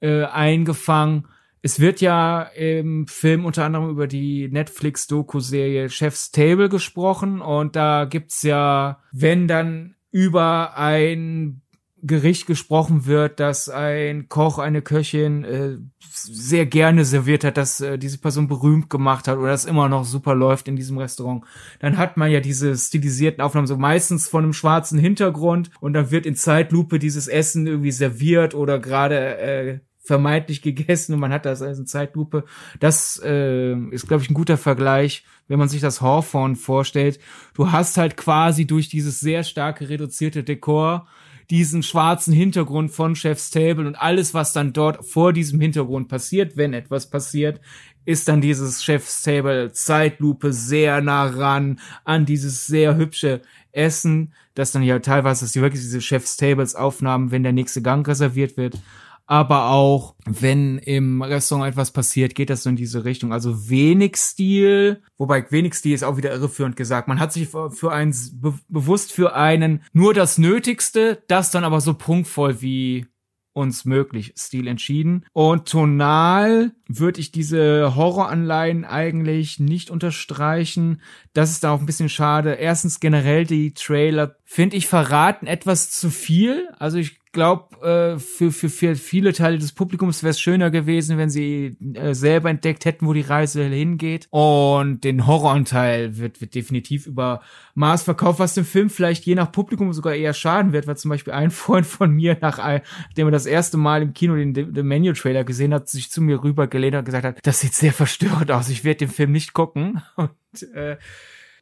äh, eingefangen. Es wird ja im Film unter anderem über die Netflix-Doku-Serie Chef's Table gesprochen. Und da gibt's ja, wenn dann über ein Gericht gesprochen wird, dass ein Koch, eine Köchin äh, sehr gerne serviert hat, dass äh, diese Person berühmt gemacht hat oder das immer noch super läuft in diesem Restaurant, dann hat man ja diese stilisierten Aufnahmen so meistens von einem schwarzen Hintergrund und dann wird in Zeitlupe dieses Essen irgendwie serviert oder gerade äh, vermeintlich gegessen und man hat das als eine Zeitlupe. Das äh, ist, glaube ich, ein guter Vergleich, wenn man sich das Hawthorne vorstellt. Du hast halt quasi durch dieses sehr starke reduzierte Dekor diesen schwarzen Hintergrund von Chef's Table und alles, was dann dort vor diesem Hintergrund passiert, wenn etwas passiert, ist dann dieses Chef's Table Zeitlupe sehr nah ran an dieses sehr hübsche Essen, das dann ja teilweise, dass die wirklich diese Chef's Tables Aufnahmen, wenn der nächste Gang reserviert wird, aber auch, wenn im Restaurant etwas passiert, geht das so in diese Richtung. Also wenig Stil, wobei wenig Stil ist auch wieder irreführend gesagt. Man hat sich für einen, be bewusst für einen nur das Nötigste, das dann aber so prunkvoll wie uns möglich Stil entschieden. Und tonal würde ich diese Horroranleihen eigentlich nicht unterstreichen. Das ist da auch ein bisschen schade. Erstens generell die Trailer, finde ich, verraten etwas zu viel. Also ich glaube, äh, für, für, für viele Teile des Publikums wäre es schöner gewesen, wenn sie äh, selber entdeckt hätten, wo die Reise hingeht. Und den Horroranteil wird, wird definitiv über Maß verkauft, was dem Film vielleicht je nach Publikum sogar eher schaden wird, weil zum Beispiel ein [laughs] Freund von mir, nachdem er das erste Mal im Kino den, den Menu-Trailer gesehen hat, sich zu mir rübergelehnt und gesagt hat, das sieht sehr verstörend aus, ich werde den Film nicht gucken. [laughs] Und äh,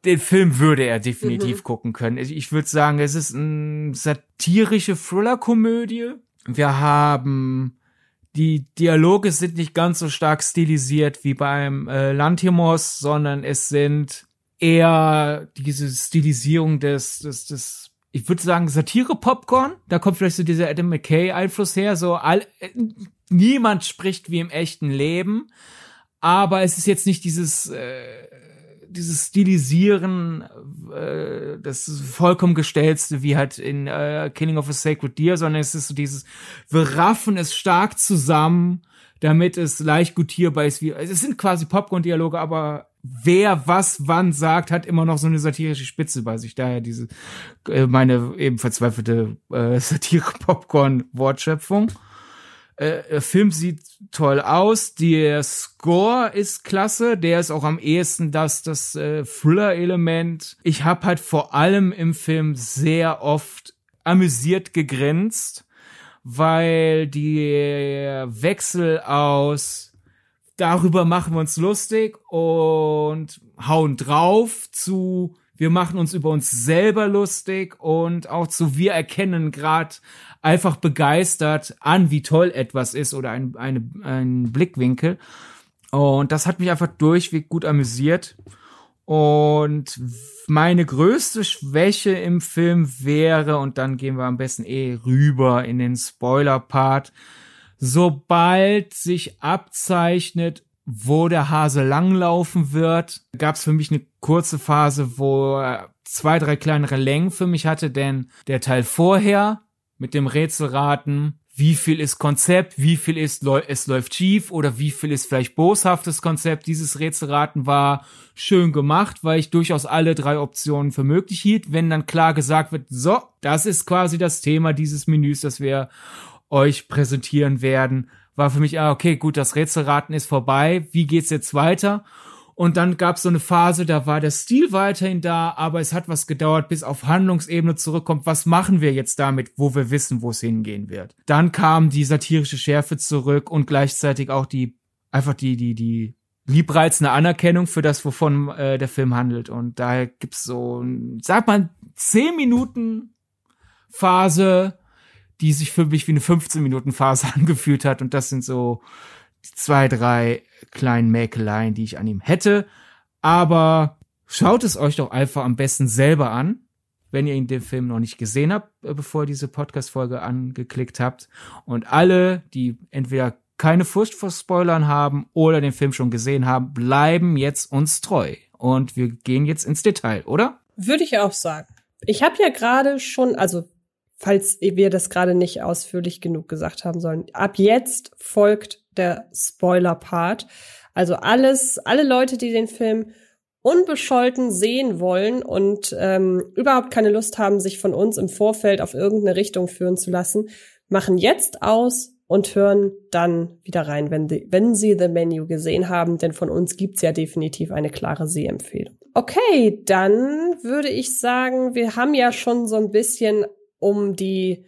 den Film würde er definitiv mhm. gucken können. Ich würde sagen, es ist eine satirische Thriller-Komödie. Wir haben die Dialoge sind nicht ganz so stark stilisiert wie beim äh, Lantimos, sondern es sind eher diese Stilisierung des, des, des ich würde sagen, Satire-Popcorn. Da kommt vielleicht so dieser Adam McKay-Einfluss her. So all, niemand spricht wie im echten Leben. Aber es ist jetzt nicht dieses, äh, dieses Stilisieren, äh, das vollkommen gestellste, wie halt in äh, Killing of a Sacred Deer, sondern es ist so dieses, wir raffen es stark zusammen, damit es leicht gutierbar ist. Wie, es sind quasi Popcorn-Dialoge, aber wer was wann sagt, hat immer noch so eine satirische Spitze bei sich. Daher diese äh, meine eben verzweifelte äh, [laughs] Satire-Popcorn-Wortschöpfung. Äh, der Film sieht toll aus, der Score ist klasse, der ist auch am ehesten das das äh, Thriller-Element. Ich habe halt vor allem im Film sehr oft amüsiert gegrinst, weil die Wechsel aus darüber machen wir uns lustig und hauen drauf zu wir machen uns über uns selber lustig und auch zu wir erkennen gerade einfach begeistert an, wie toll etwas ist oder ein, eine, ein Blickwinkel. Und das hat mich einfach durchweg gut amüsiert. Und meine größte Schwäche im Film wäre, und dann gehen wir am besten eh rüber in den Spoiler-Part, sobald sich abzeichnet, wo der Hase langlaufen wird, gab es für mich eine kurze Phase, wo er zwei, drei kleinere Längen für mich hatte, denn der Teil vorher mit dem Rätselraten, wie viel ist Konzept, wie viel ist es läuft schief oder wie viel ist vielleicht boshaftes Konzept. Dieses Rätselraten war schön gemacht, weil ich durchaus alle drei Optionen für möglich hielt. Wenn dann klar gesagt wird, so, das ist quasi das Thema dieses Menüs, das wir euch präsentieren werden, war für mich, ah, okay, gut, das Rätselraten ist vorbei, wie geht's jetzt weiter? Und dann gab es so eine Phase, da war der Stil weiterhin da, aber es hat was gedauert, bis auf Handlungsebene zurückkommt. Was machen wir jetzt damit, wo wir wissen, wo es hingehen wird? Dann kam die satirische Schärfe zurück und gleichzeitig auch die, einfach die, die, die liebreizende Anerkennung für das, wovon äh, der Film handelt. Und daher gibt's so, sag mal, zehn Minuten Phase, die sich für mich wie eine 15 Minuten Phase [laughs] angefühlt hat. Und das sind so zwei, drei kleinen Mäkeleien, die ich an ihm hätte. Aber schaut es euch doch einfach am besten selber an, wenn ihr ihn den Film noch nicht gesehen habt, äh, bevor ihr diese Podcast-Folge angeklickt habt. Und alle, die entweder keine Furcht vor Spoilern haben oder den Film schon gesehen haben, bleiben jetzt uns treu. Und wir gehen jetzt ins Detail, oder? Würde ich auch sagen. Ich habe ja gerade schon, also falls wir das gerade nicht ausführlich genug gesagt haben sollen. Ab jetzt folgt der Spoiler-Part. Also alles, alle Leute, die den Film unbescholten sehen wollen und ähm, überhaupt keine Lust haben, sich von uns im Vorfeld auf irgendeine Richtung führen zu lassen, machen jetzt aus und hören dann wieder rein, wenn, die, wenn sie The Menu gesehen haben, denn von uns gibt's ja definitiv eine klare Sehempfehlung. Okay, dann würde ich sagen, wir haben ja schon so ein bisschen um die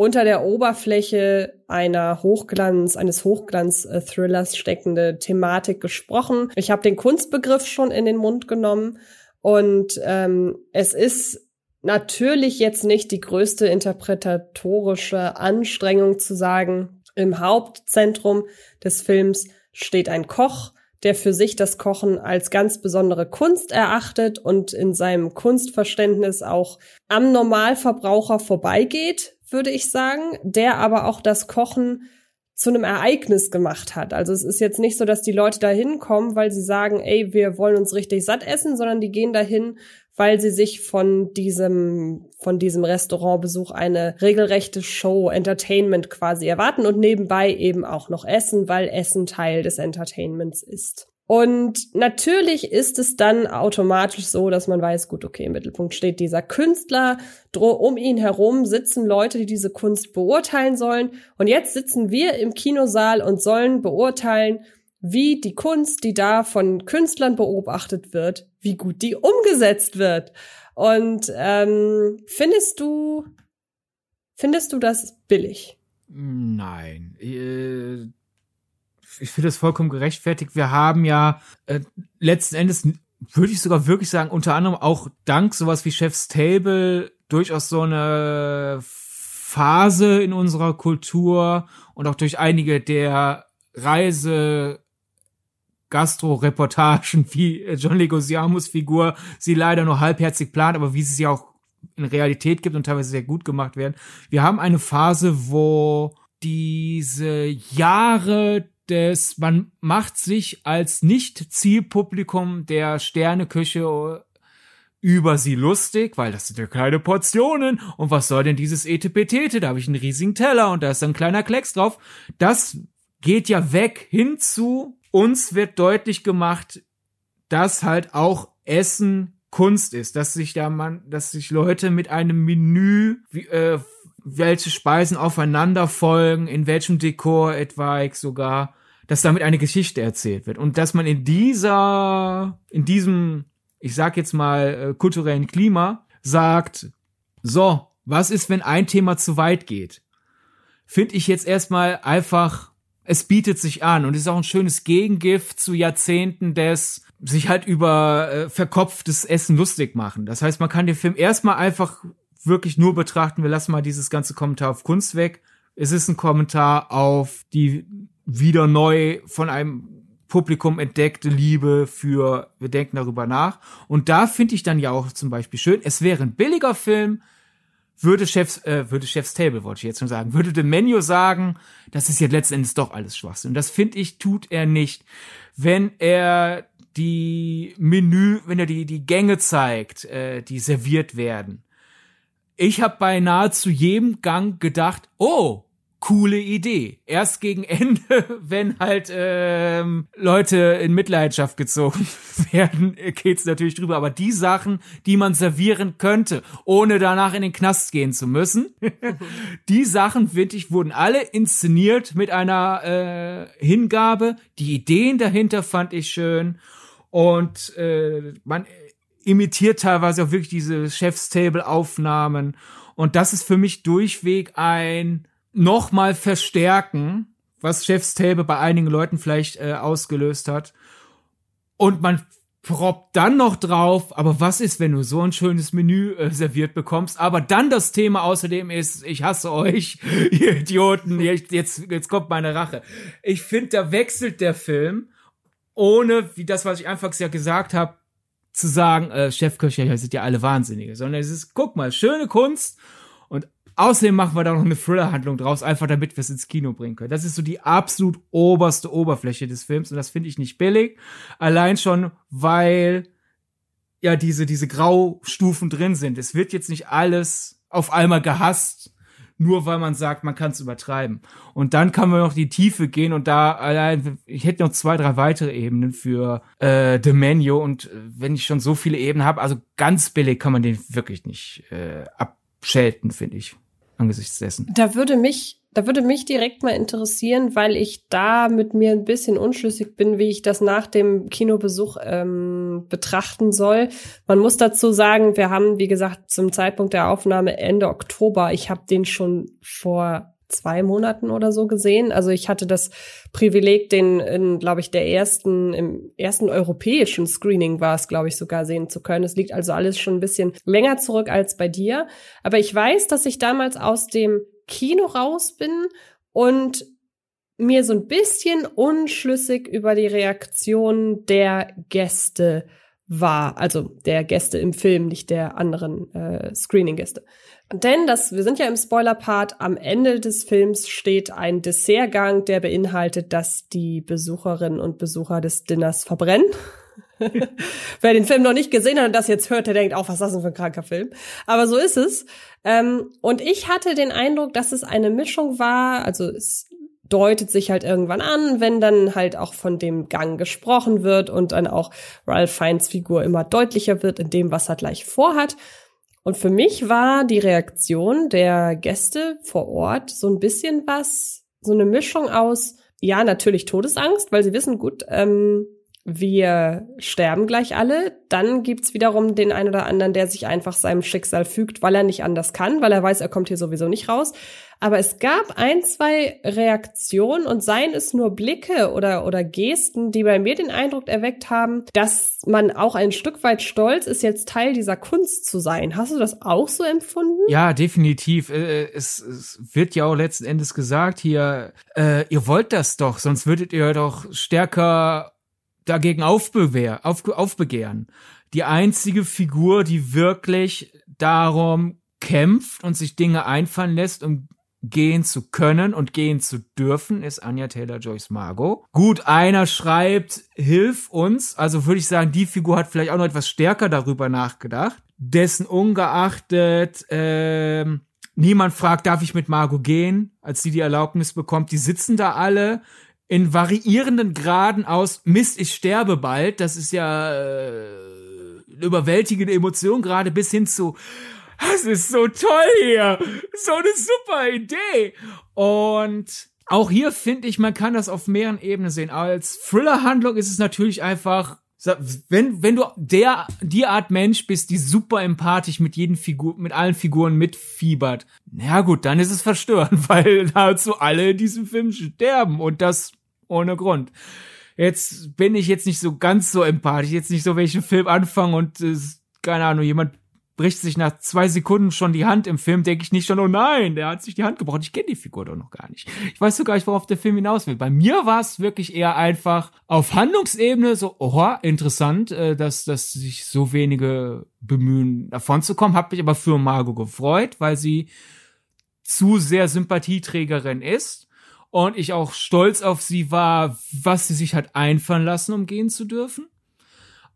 unter der Oberfläche einer Hochglanz, eines Hochglanz-Thrillers steckende Thematik gesprochen. Ich habe den Kunstbegriff schon in den Mund genommen und ähm, es ist natürlich jetzt nicht die größte interpretatorische Anstrengung zu sagen, im Hauptzentrum des Films steht ein Koch, der für sich das Kochen als ganz besondere Kunst erachtet und in seinem Kunstverständnis auch am Normalverbraucher vorbeigeht, würde ich sagen, der aber auch das Kochen zu einem Ereignis gemacht hat. Also es ist jetzt nicht so, dass die Leute da hinkommen, weil sie sagen, ey, wir wollen uns richtig satt essen, sondern die gehen dahin, weil sie sich von diesem, von diesem Restaurantbesuch eine regelrechte Show, Entertainment quasi erwarten und nebenbei eben auch noch essen, weil Essen Teil des Entertainments ist. Und natürlich ist es dann automatisch so, dass man weiß, gut, okay, im Mittelpunkt steht dieser Künstler, um ihn herum sitzen Leute, die diese Kunst beurteilen sollen. Und jetzt sitzen wir im Kinosaal und sollen beurteilen, wie die Kunst, die da von Künstlern beobachtet wird, wie gut die umgesetzt wird. Und ähm, findest du, findest du das billig? Nein. Äh, ich finde das vollkommen gerechtfertigt. Wir haben ja äh, letzten Endes, würde ich sogar wirklich sagen, unter anderem auch dank sowas wie Chef's Table durchaus so eine Phase in unserer Kultur und auch durch einige der Reise Gastro-Reportagen, wie John Legosiamus Figur sie leider nur halbherzig plant, aber wie sie es ja auch in Realität gibt und teilweise sehr gut gemacht werden. Wir haben eine Phase, wo diese Jahre des, man macht sich als Nicht-Zielpublikum der Sterneküche über sie lustig, weil das sind ja kleine Portionen und was soll denn dieses Etepetete? Da habe ich einen riesigen Teller und da ist ein kleiner Klecks drauf. Das geht ja weg hinzu. Uns wird deutlich gemacht, dass halt auch Essen Kunst ist, dass sich da man, dass sich Leute mit einem Menü, wie, äh, welche Speisen aufeinander folgen, in welchem Dekor etwaig sogar, dass damit eine Geschichte erzählt wird und dass man in dieser, in diesem, ich sag jetzt mal äh, kulturellen Klima sagt, so, was ist, wenn ein Thema zu weit geht? Finde ich jetzt erstmal einfach, es bietet sich an und ist auch ein schönes Gegengift zu Jahrzehnten des sich halt über äh, verkopftes Essen lustig machen. Das heißt, man kann den Film erstmal einfach wirklich nur betrachten, wir lassen mal dieses ganze Kommentar auf Kunst weg. Es ist ein Kommentar auf die wieder neu von einem Publikum entdeckte Liebe für, wir denken darüber nach. Und da finde ich dann ja auch zum Beispiel schön, es wäre ein billiger Film, würde Chefs, äh, würde Chefs Table, wollte ich jetzt schon sagen, würde dem Menu sagen, das ist jetzt letzten Endes doch alles Schwachsinn. Und das finde ich, tut er nicht. Wenn er die Menü, wenn er die, die Gänge zeigt, äh, die serviert werden. Ich habe bei nahezu jedem Gang gedacht, oh, coole Idee. Erst gegen Ende, [laughs] wenn halt ähm, Leute in Mitleidenschaft gezogen [laughs] werden, geht's natürlich drüber. Aber die Sachen, die man servieren könnte, ohne danach in den Knast gehen zu müssen, [laughs] die Sachen, finde ich, wurden alle inszeniert mit einer äh, Hingabe. Die Ideen dahinter fand ich schön. Und äh, man imitiert teilweise auch wirklich diese Chefstable-Aufnahmen. Und das ist für mich durchweg ein nochmal verstärken, was Chefstable bei einigen Leuten vielleicht äh, ausgelöst hat. Und man proppt dann noch drauf, aber was ist, wenn du so ein schönes Menü äh, serviert bekommst, aber dann das Thema außerdem ist, ich hasse euch, [laughs] ihr Idioten, jetzt, jetzt, kommt meine Rache. Ich finde, da wechselt der Film ohne, wie das, was ich anfangs ja gesagt habe, zu sagen, äh, Chefköche sind ja alle Wahnsinnige, sondern es ist, guck mal, schöne Kunst außerdem machen wir da noch eine Thriller-Handlung draus, einfach damit wir es ins Kino bringen können. Das ist so die absolut oberste Oberfläche des Films und das finde ich nicht billig. Allein schon, weil ja diese, diese Graustufen drin sind. Es wird jetzt nicht alles auf einmal gehasst nur weil man sagt, man kann es übertreiben. Und dann kann man noch die Tiefe gehen und da allein, ich hätte noch zwei, drei weitere Ebenen für äh, The Menu und äh, wenn ich schon so viele Ebenen habe, also ganz billig kann man den wirklich nicht äh, abschelten, finde ich, angesichts dessen. Da würde mich da würde mich direkt mal interessieren, weil ich da mit mir ein bisschen unschlüssig bin, wie ich das nach dem Kinobesuch ähm, betrachten soll. Man muss dazu sagen, wir haben, wie gesagt, zum Zeitpunkt der Aufnahme Ende Oktober, ich habe den schon vor zwei Monaten oder so gesehen. Also ich hatte das Privileg, den in, glaube ich, der ersten, im ersten europäischen Screening war es, glaube ich, sogar sehen zu können. Es liegt also alles schon ein bisschen länger zurück als bei dir. Aber ich weiß, dass ich damals aus dem Kino raus bin und mir so ein bisschen unschlüssig über die Reaktion der Gäste war, also der Gäste im Film, nicht der anderen äh, Screening-Gäste. Denn das, wir sind ja im Spoiler-Part, am Ende des Films steht ein Dessertgang, der beinhaltet, dass die Besucherinnen und Besucher des Dinners verbrennen. [laughs] Wer den Film noch nicht gesehen hat und das jetzt hört, der denkt auch, was ist das denn für ein kranker Film? Aber so ist es. Ähm, und ich hatte den Eindruck, dass es eine Mischung war, also es deutet sich halt irgendwann an, wenn dann halt auch von dem Gang gesprochen wird und dann auch Ralph Fiennes Figur immer deutlicher wird in dem, was er gleich vorhat. Und für mich war die Reaktion der Gäste vor Ort so ein bisschen was, so eine Mischung aus, ja, natürlich Todesangst, weil sie wissen, gut, ähm, wir sterben gleich alle. Dann gibt's wiederum den einen oder anderen, der sich einfach seinem Schicksal fügt, weil er nicht anders kann, weil er weiß, er kommt hier sowieso nicht raus. Aber es gab ein, zwei Reaktionen und seien es nur Blicke oder, oder Gesten, die bei mir den Eindruck erweckt haben, dass man auch ein Stück weit stolz ist, jetzt Teil dieser Kunst zu sein. Hast du das auch so empfunden? Ja, definitiv. Äh, es, es wird ja auch letzten Endes gesagt hier, äh, ihr wollt das doch, sonst würdet ihr doch stärker dagegen aufbewehr, auf, aufbegehren. Die einzige Figur, die wirklich darum kämpft und sich Dinge einfallen lässt, um gehen zu können und gehen zu dürfen, ist Anja Taylor-Joyce Margot. Gut, einer schreibt, hilf uns. Also würde ich sagen, die Figur hat vielleicht auch noch etwas stärker darüber nachgedacht. Dessen ungeachtet, äh, niemand fragt, darf ich mit Margot gehen, als sie die Erlaubnis bekommt. Die sitzen da alle in variierenden Graden aus, Mist, ich sterbe bald. Das ist ja äh, überwältigende Emotion, gerade bis hin zu, das ist so toll hier. So eine super Idee. Und auch hier finde ich, man kann das auf mehreren Ebenen sehen. Als Thriller-Handlung ist es natürlich einfach, wenn, wenn du der, die Art Mensch bist, die super empathisch mit jeden Figur, mit allen Figuren mitfiebert, na gut, dann ist es verstörend, [laughs] weil dazu alle in diesem Film sterben und das ohne Grund. Jetzt bin ich jetzt nicht so ganz so empathisch, jetzt nicht so, welchen Film anfangen und äh, keine Ahnung, jemand bricht sich nach zwei Sekunden schon die Hand im Film, denke ich nicht schon, oh nein, der hat sich die Hand gebrochen. Ich kenne die Figur doch noch gar nicht. Ich weiß so gar nicht, worauf der Film hinaus will. Bei mir war es wirklich eher einfach auf Handlungsebene so, oha, interessant, äh, dass, dass sich so wenige bemühen, davon zu kommen. Hab mich aber für Margot gefreut, weil sie zu sehr Sympathieträgerin ist und ich auch stolz auf sie war, was sie sich hat einfallen lassen, um gehen zu dürfen.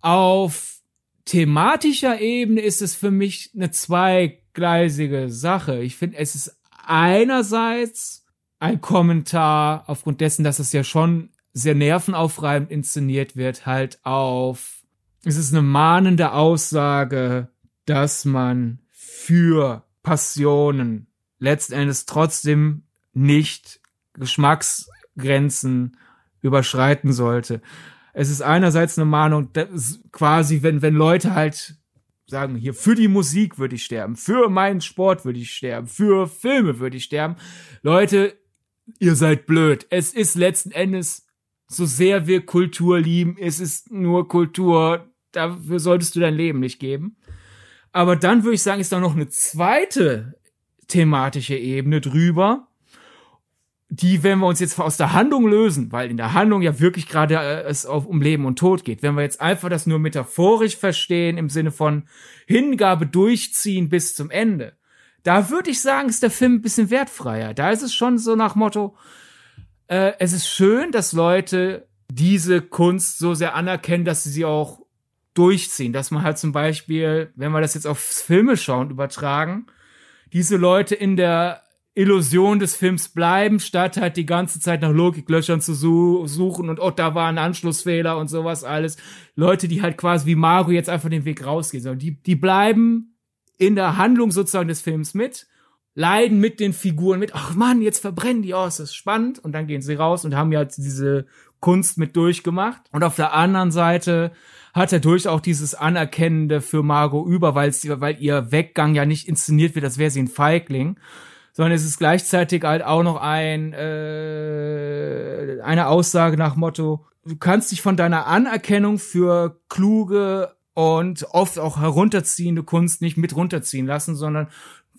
Auf thematischer Ebene ist es für mich eine zweigleisige Sache. Ich finde, es ist einerseits ein Kommentar aufgrund dessen, dass es ja schon sehr nervenaufreibend inszeniert wird, halt auf, es ist eine mahnende Aussage, dass man für Passionen letztendlich trotzdem nicht Geschmacksgrenzen überschreiten sollte es ist einerseits eine Mahnung, quasi, wenn, wenn Leute halt sagen, hier, für die Musik würde ich sterben, für meinen Sport würde ich sterben, für Filme würde ich sterben. Leute, ihr seid blöd. Es ist letzten Endes, so sehr wir Kultur lieben, es ist nur Kultur, dafür solltest du dein Leben nicht geben. Aber dann würde ich sagen, ist da noch eine zweite thematische Ebene drüber, die, wenn wir uns jetzt aus der Handlung lösen, weil in der Handlung ja wirklich gerade äh, es auf, um Leben und Tod geht, wenn wir jetzt einfach das nur metaphorisch verstehen, im Sinne von Hingabe durchziehen bis zum Ende, da würde ich sagen, ist der Film ein bisschen wertfreier. Da ist es schon so nach Motto, äh, es ist schön, dass Leute diese Kunst so sehr anerkennen, dass sie sie auch durchziehen. Dass man halt zum Beispiel, wenn wir das jetzt auf Filme schauen, übertragen, diese Leute in der Illusion des Films bleiben, statt halt die ganze Zeit nach Logiklöchern zu su suchen und oh, da war ein Anschlussfehler und sowas alles. Leute, die halt quasi wie Mario jetzt einfach den Weg rausgehen, sondern die, die bleiben in der Handlung sozusagen des Films mit, leiden mit den Figuren mit, ach man, jetzt verbrennen die, oh, ist das spannend. Und dann gehen sie raus und haben ja diese Kunst mit durchgemacht. Und auf der anderen Seite hat er durch auch dieses Anerkennende für Margot über, weil weil ihr Weggang ja nicht inszeniert wird, als wäre sie ein Feigling sondern es ist gleichzeitig halt auch noch ein äh, eine Aussage nach Motto, du kannst dich von deiner Anerkennung für kluge und oft auch herunterziehende Kunst nicht mit runterziehen lassen, sondern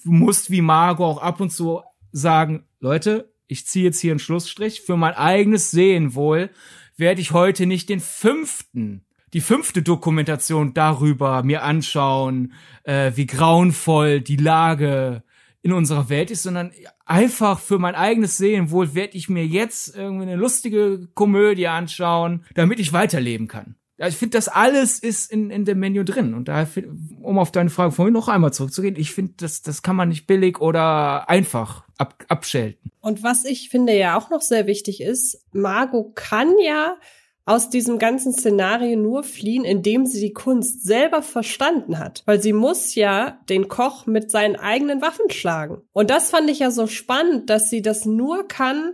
du musst wie Margot auch ab und zu sagen, Leute, ich ziehe jetzt hier einen Schlussstrich. Für mein eigenes Sehen wohl werde ich heute nicht den fünften die fünfte Dokumentation darüber mir anschauen, äh, wie grauenvoll die Lage in unserer Welt ist, sondern einfach für mein eigenes Sehen wohl werde ich mir jetzt irgendwie eine lustige Komödie anschauen, damit ich weiterleben kann. Ich finde, das alles ist in, in dem Menü drin. Und daher, um auf deine Frage vorhin noch einmal zurückzugehen, ich finde, das, das kann man nicht billig oder einfach ab, abschelten. Und was ich finde ja auch noch sehr wichtig ist, Margot kann ja aus diesem ganzen Szenario nur fliehen, indem sie die Kunst selber verstanden hat. Weil sie muss ja den Koch mit seinen eigenen Waffen schlagen. Und das fand ich ja so spannend, dass sie das nur kann,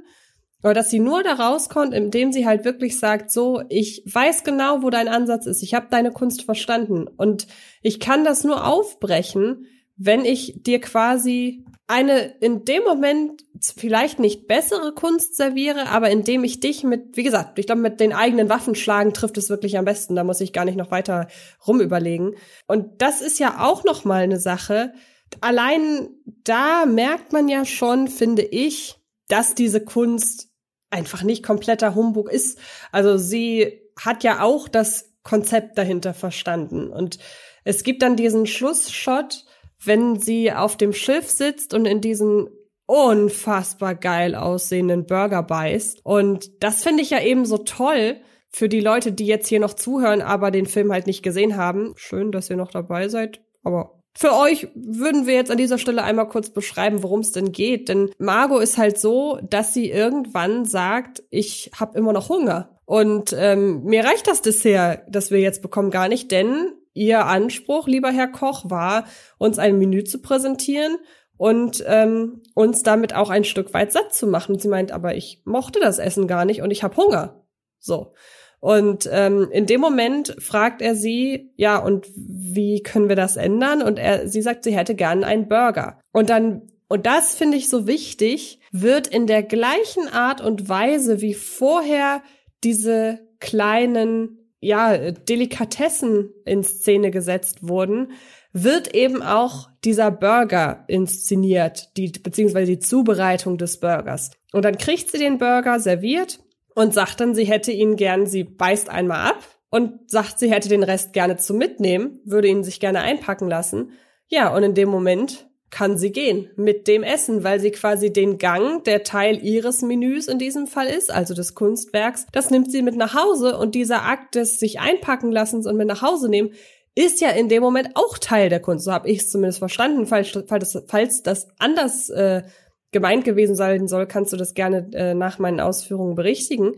oder dass sie nur da rauskommt, indem sie halt wirklich sagt, so, ich weiß genau, wo dein Ansatz ist. Ich habe deine Kunst verstanden. Und ich kann das nur aufbrechen, wenn ich dir quasi eine in dem Moment vielleicht nicht bessere Kunst serviere, aber indem ich dich mit, wie gesagt, ich glaube, mit den eigenen Waffen schlagen trifft es wirklich am besten. Da muss ich gar nicht noch weiter rumüberlegen. Und das ist ja auch noch mal eine Sache. Allein da merkt man ja schon, finde ich, dass diese Kunst einfach nicht kompletter Humbug ist. Also sie hat ja auch das Konzept dahinter verstanden. Und es gibt dann diesen Schlussshot, wenn sie auf dem Schiff sitzt und in diesen unfassbar geil aussehenden Burger beißt. Und das finde ich ja eben so toll für die Leute, die jetzt hier noch zuhören, aber den Film halt nicht gesehen haben. Schön, dass ihr noch dabei seid, aber für euch würden wir jetzt an dieser Stelle einmal kurz beschreiben, worum es denn geht. Denn Margot ist halt so, dass sie irgendwann sagt, ich habe immer noch Hunger. Und ähm, mir reicht das Dessert, das wir jetzt bekommen, gar nicht, denn ihr Anspruch, lieber Herr Koch, war, uns ein Menü zu präsentieren und ähm, uns damit auch ein Stück weit satt zu machen. Sie meint, aber ich mochte das Essen gar nicht und ich habe Hunger. So. Und ähm, in dem Moment fragt er sie, ja, und wie können wir das ändern? Und er, sie sagt, sie hätte gern einen Burger. Und dann, und das finde ich so wichtig, wird in der gleichen Art und Weise wie vorher diese kleinen, ja, Delikatessen in Szene gesetzt wurden, wird eben auch dieser Burger inszeniert, die, beziehungsweise die Zubereitung des Burgers. Und dann kriegt sie den Burger serviert und sagt dann, sie hätte ihn gern, sie beißt einmal ab und sagt, sie hätte den Rest gerne zum Mitnehmen, würde ihn sich gerne einpacken lassen. Ja, und in dem Moment kann sie gehen mit dem Essen, weil sie quasi den Gang, der Teil ihres Menüs in diesem Fall ist, also des Kunstwerks, das nimmt sie mit nach Hause und dieser Akt des sich einpacken lassens und mit nach Hause nehmen, ist ja in dem Moment auch Teil der Kunst. So habe ich es zumindest verstanden. Falls, falls, das, falls das anders äh, gemeint gewesen sein soll, kannst du das gerne äh, nach meinen Ausführungen berichtigen.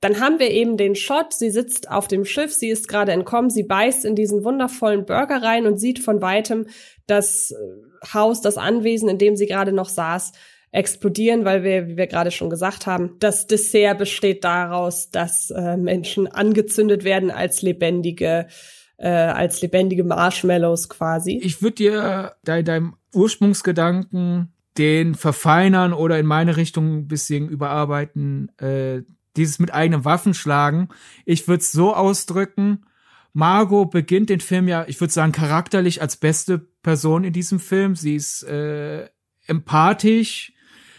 Dann haben wir eben den Shot, sie sitzt auf dem Schiff, sie ist gerade entkommen, sie beißt in diesen wundervollen Burger rein und sieht von weitem das äh, Haus, das Anwesen, in dem sie gerade noch saß, explodieren, weil wir, wie wir gerade schon gesagt haben, das Dessert besteht daraus, dass äh, Menschen angezündet werden als lebendige äh, als lebendige Marshmallows quasi. Ich würde dir de deinem Ursprungsgedanken den verfeinern oder in meine Richtung ein bisschen überarbeiten, äh, dieses mit eigenen Waffen schlagen. Ich würde es so ausdrücken, Margot beginnt den Film ja, ich würde sagen, charakterlich als beste Person in diesem Film. Sie ist äh, empathisch,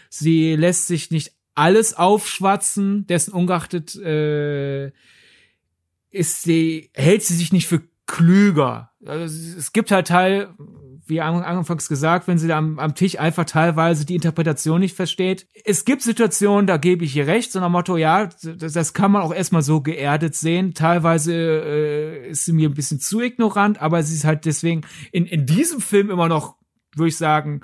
sie lässt sich nicht alles aufschwatzen, dessen ungeachtet äh, ist sie, hält sie sich nicht für klüger. Also es gibt halt Teil, wie anfangs gesagt, wenn sie da am, am, Tisch einfach teilweise die Interpretation nicht versteht. Es gibt Situationen, da gebe ich ihr recht, so nach Motto, ja, das, das kann man auch erstmal so geerdet sehen. Teilweise äh, ist sie mir ein bisschen zu ignorant, aber sie ist halt deswegen in, in diesem Film immer noch, würde ich sagen,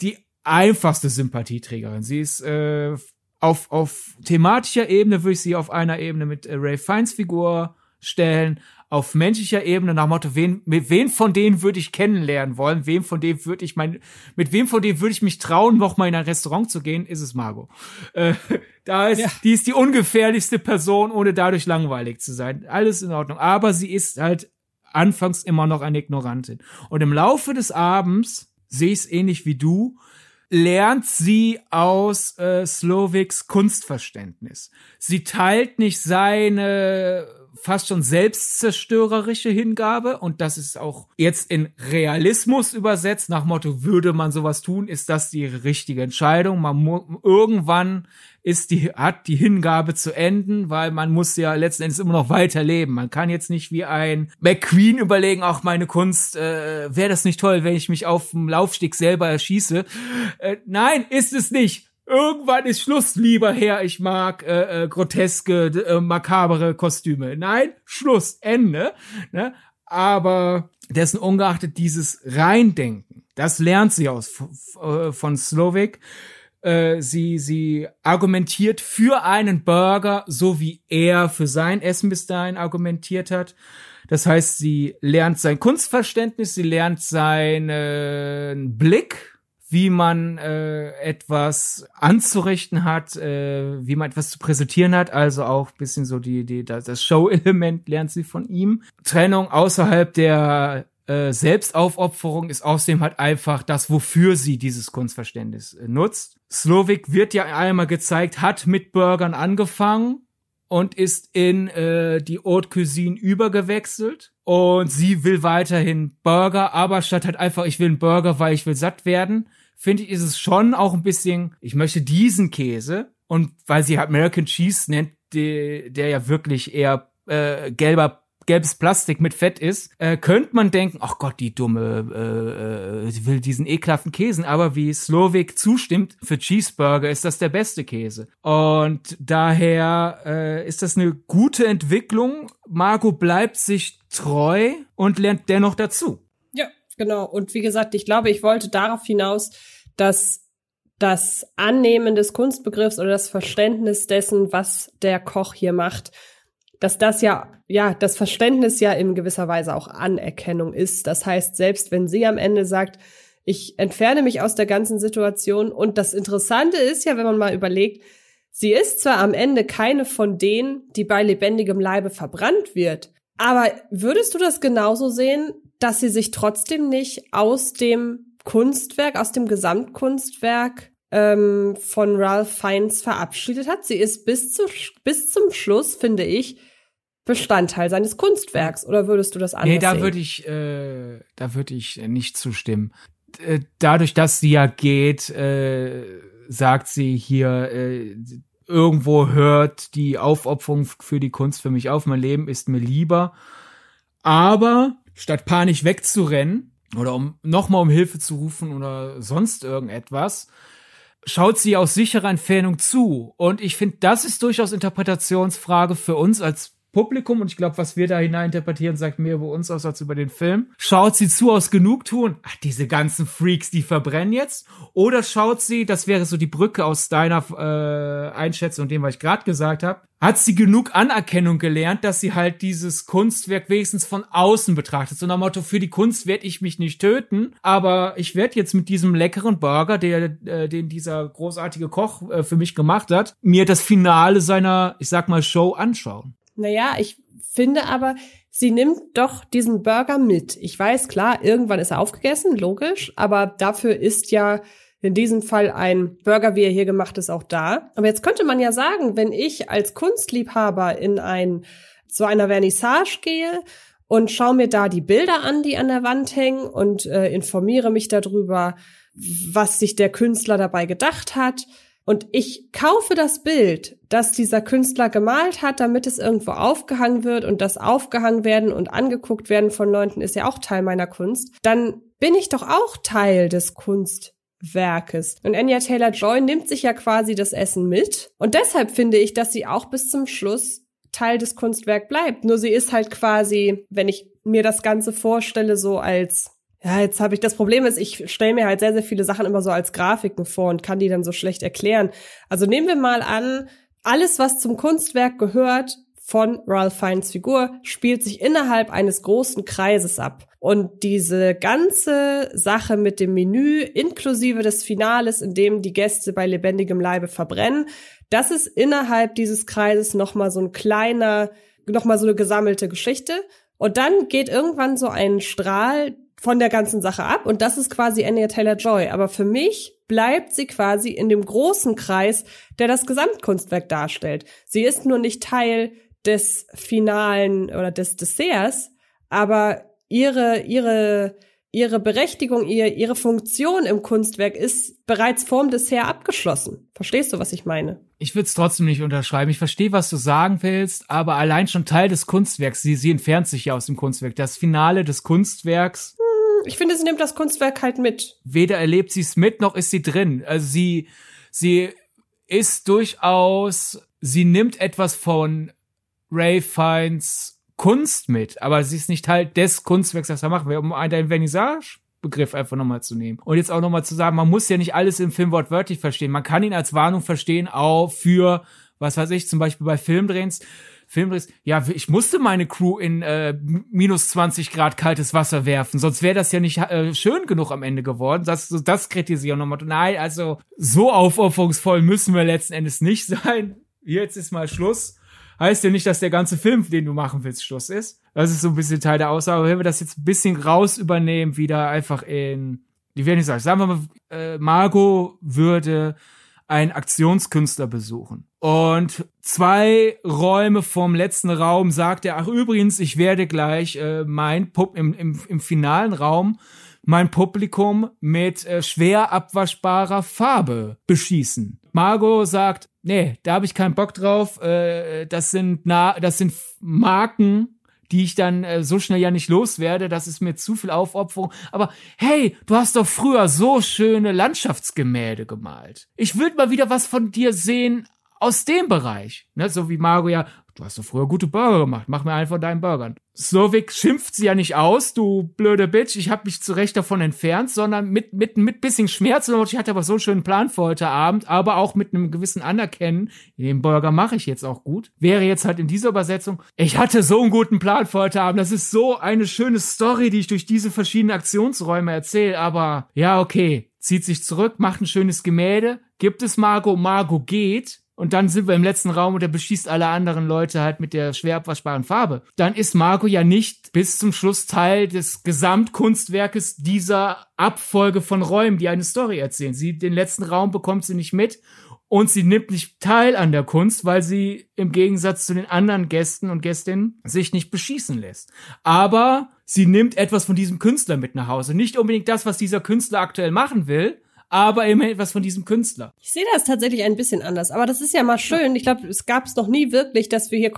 die einfachste Sympathieträgerin. Sie ist äh, auf, auf thematischer Ebene, würde ich sie auf einer Ebene mit äh, Ray Fiennes Figur stellen, auf menschlicher Ebene nach Motto, wen, mit wen von denen würde ich kennenlernen wollen, wem von denen würde ich mein, mit wem von denen würde ich mich trauen, noch mal in ein Restaurant zu gehen, ist es Margot. Äh, [laughs] da ist, ja. die ist die ungefährlichste Person, ohne dadurch langweilig zu sein. Alles in Ordnung. Aber sie ist halt anfangs immer noch eine Ignorantin. Und im Laufe des Abends sehe ich es ähnlich wie du, lernt sie aus äh, Sloviks Kunstverständnis. Sie teilt nicht seine fast schon selbstzerstörerische Hingabe und das ist auch jetzt in Realismus übersetzt nach Motto würde man sowas tun, ist das die richtige Entscheidung. Man irgendwann ist die hat die Hingabe zu enden, weil man muss ja letzten Endes immer noch weiterleben. Man kann jetzt nicht wie ein McQueen überlegen, auch meine Kunst, äh, wäre das nicht toll, wenn ich mich auf dem Laufsteg selber erschieße. Äh, nein, ist es nicht irgendwann ist Schluss, lieber Herr, ich mag äh, äh, groteske, äh, makabere Kostüme. Nein, Schluss, Ende. Ne? Aber dessen ungeachtet dieses Reindenken, das lernt sie aus äh, von Slovak. Äh, sie, sie argumentiert für einen Burger, so wie er für sein Essen bis dahin argumentiert hat. Das heißt, sie lernt sein Kunstverständnis, sie lernt seinen Blick wie man äh, etwas anzurichten hat, äh, wie man etwas zu präsentieren hat, also auch bisschen so die, die das Show-Element lernt sie von ihm. Trennung außerhalb der äh, Selbstaufopferung ist außerdem halt einfach das, wofür sie dieses Kunstverständnis äh, nutzt. Slovik wird ja einmal gezeigt, hat mit Burgern angefangen und ist in äh, die Haute Cuisine übergewechselt. Und sie will weiterhin Burger, aber statt halt einfach, ich will einen Burger, weil ich will satt werden, finde ich, ist es schon auch ein bisschen, ich möchte diesen Käse und weil sie halt American Cheese nennt, die, der ja wirklich eher äh, gelber gelbes Plastik mit Fett ist, äh, könnte man denken, ach Gott, die dumme, äh, äh, sie will diesen ekelhaften Käsen. Aber wie Slovik zustimmt, für Cheeseburger ist das der beste Käse. Und daher äh, ist das eine gute Entwicklung. Margot bleibt sich treu und lernt dennoch dazu. Genau. Und wie gesagt, ich glaube, ich wollte darauf hinaus, dass das Annehmen des Kunstbegriffs oder das Verständnis dessen, was der Koch hier macht, dass das ja, ja, das Verständnis ja in gewisser Weise auch Anerkennung ist. Das heißt, selbst wenn sie am Ende sagt, ich entferne mich aus der ganzen Situation und das Interessante ist ja, wenn man mal überlegt, sie ist zwar am Ende keine von denen, die bei lebendigem Leibe verbrannt wird, aber würdest du das genauso sehen, dass sie sich trotzdem nicht aus dem Kunstwerk, aus dem Gesamtkunstwerk ähm, von Ralph Fiennes verabschiedet hat. Sie ist bis, zu, bis zum Schluss, finde ich, Bestandteil seines Kunstwerks. Oder würdest du das anders Nee, da würde ich, äh, da würde ich nicht zustimmen. Äh, dadurch, dass sie ja geht, äh, sagt sie hier, äh, irgendwo hört die Aufopferung für die Kunst für mich auf. Mein Leben ist mir lieber. Aber statt panisch wegzurennen oder um nochmal um Hilfe zu rufen oder sonst irgendetwas, schaut sie aus sicherer Entfernung zu. Und ich finde, das ist durchaus Interpretationsfrage für uns als Publikum und ich glaube, was wir da hineininterpretieren, sagt mehr über uns aus als über den Film. Schaut sie zu aus Genugtun? Ach, diese ganzen Freaks, die verbrennen jetzt? Oder schaut sie, das wäre so die Brücke aus deiner äh, Einschätzung und dem, was ich gerade gesagt habe, hat sie genug Anerkennung gelernt, dass sie halt dieses Kunstwerk wenigstens von außen betrachtet. So nach Motto, für die Kunst werde ich mich nicht töten, aber ich werde jetzt mit diesem leckeren Burger, der, äh, den dieser großartige Koch äh, für mich gemacht hat, mir das Finale seiner, ich sag mal, Show anschauen. Naja, ich finde aber, sie nimmt doch diesen Burger mit. Ich weiß, klar, irgendwann ist er aufgegessen, logisch, aber dafür ist ja in diesem Fall ein Burger, wie er hier gemacht ist, auch da. Aber jetzt könnte man ja sagen, wenn ich als Kunstliebhaber in ein, zu einer Vernissage gehe und schaue mir da die Bilder an, die an der Wand hängen und äh, informiere mich darüber, was sich der Künstler dabei gedacht hat, und ich kaufe das Bild, das dieser Künstler gemalt hat, damit es irgendwo aufgehangen wird und das aufgehangen werden und angeguckt werden von Leuten ist ja auch Teil meiner Kunst, dann bin ich doch auch Teil des Kunstwerkes. Und Anya Taylor-Joy nimmt sich ja quasi das Essen mit. Und deshalb finde ich, dass sie auch bis zum Schluss Teil des Kunstwerks bleibt. Nur sie ist halt quasi, wenn ich mir das Ganze vorstelle, so als ja, jetzt habe ich das Problem ist, ich stelle mir halt sehr, sehr viele Sachen immer so als Grafiken vor und kann die dann so schlecht erklären. Also nehmen wir mal an, alles, was zum Kunstwerk gehört von Ralph Fiennes Figur, spielt sich innerhalb eines großen Kreises ab. Und diese ganze Sache mit dem Menü, inklusive des Finales, in dem die Gäste bei lebendigem Leibe verbrennen, das ist innerhalb dieses Kreises nochmal so ein kleiner, nochmal so eine gesammelte Geschichte. Und dann geht irgendwann so ein Strahl von der ganzen Sache ab und das ist quasi Anya Taylor-Joy. Aber für mich bleibt sie quasi in dem großen Kreis, der das Gesamtkunstwerk darstellt. Sie ist nur nicht Teil des finalen oder des Desserts, aber ihre, ihre, ihre Berechtigung, ihr, ihre Funktion im Kunstwerk ist bereits vorm Dessert abgeschlossen. Verstehst du, was ich meine? Ich würde es trotzdem nicht unterschreiben. Ich verstehe, was du sagen willst, aber allein schon Teil des Kunstwerks. Sie, sie entfernt sich ja aus dem Kunstwerk. Das Finale des Kunstwerks ich finde, sie nimmt das Kunstwerk halt mit. Weder erlebt sie es mit, noch ist sie drin. Also sie, sie ist durchaus, sie nimmt etwas von Ray Fiennes Kunst mit, aber sie ist nicht Teil des Kunstwerks, das er macht, um einen Vernissage Begriff einfach nochmal zu nehmen. Und jetzt auch nochmal zu sagen, man muss ja nicht alles im Film wortwörtlich verstehen. Man kann ihn als Warnung verstehen, auch für, was weiß ich, zum Beispiel bei Filmdrehens, Filmdrehs, ja, ich musste meine Crew in äh, minus 20 Grad kaltes Wasser werfen, sonst wäre das ja nicht äh, schön genug am Ende geworden. Das, das kritisieren nochmal. Nein, also so aufopferungsvoll müssen wir letzten Endes nicht [laughs] sein. Jetzt ist mal Schluss. Heißt ja nicht, dass der ganze Film, den du machen willst, Schluss ist. Das ist so ein bisschen Teil der Aussage. Aber wenn wir das jetzt ein bisschen raus übernehmen, wieder einfach in, die werden nicht sagen, sagen wir mal, äh, Margot würde einen Aktionskünstler besuchen. Und zwei Räume vom letzten Raum sagt er, ach übrigens, ich werde gleich äh, mein Pub im, im, im finalen Raum mein Publikum mit äh, schwer abwaschbarer Farbe beschießen. Margot sagt, nee, da habe ich keinen Bock drauf. Äh, das sind na, das sind Marken, die ich dann äh, so schnell ja nicht loswerde. Das ist mir zu viel Aufopferung. Aber hey, du hast doch früher so schöne Landschaftsgemälde gemalt. Ich würde mal wieder was von dir sehen aus dem Bereich. Ne? So wie Mario ja Du hast doch früher gute Burger gemacht. Mach mir einen von deinen Burgern. Slovik schimpft sie ja nicht aus, du blöde Bitch. Ich habe mich zurecht davon entfernt, sondern mit mit mit bisschen Schmerz. Ich hatte aber so einen schönen Plan für heute Abend, aber auch mit einem gewissen Anerkennen. Den Burger mache ich jetzt auch gut. Wäre jetzt halt in dieser Übersetzung. Ich hatte so einen guten Plan für heute Abend. Das ist so eine schöne Story, die ich durch diese verschiedenen Aktionsräume erzähle. Aber ja, okay. Zieht sich zurück, macht ein schönes Gemälde, gibt es Margot, Margot geht, und dann sind wir im letzten Raum und er beschießt alle anderen Leute halt mit der schwer abwaschbaren Farbe. Dann ist Marco ja nicht bis zum Schluss Teil des Gesamtkunstwerkes dieser Abfolge von Räumen, die eine Story erzählen. Sie, den letzten Raum bekommt sie nicht mit und sie nimmt nicht teil an der Kunst, weil sie im Gegensatz zu den anderen Gästen und Gästinnen sich nicht beschießen lässt. Aber sie nimmt etwas von diesem Künstler mit nach Hause. Nicht unbedingt das, was dieser Künstler aktuell machen will, aber immerhin etwas von diesem Künstler. Ich sehe das tatsächlich ein bisschen anders, aber das ist ja mal schön. Ich glaube, es gab es noch nie wirklich, dass wir hier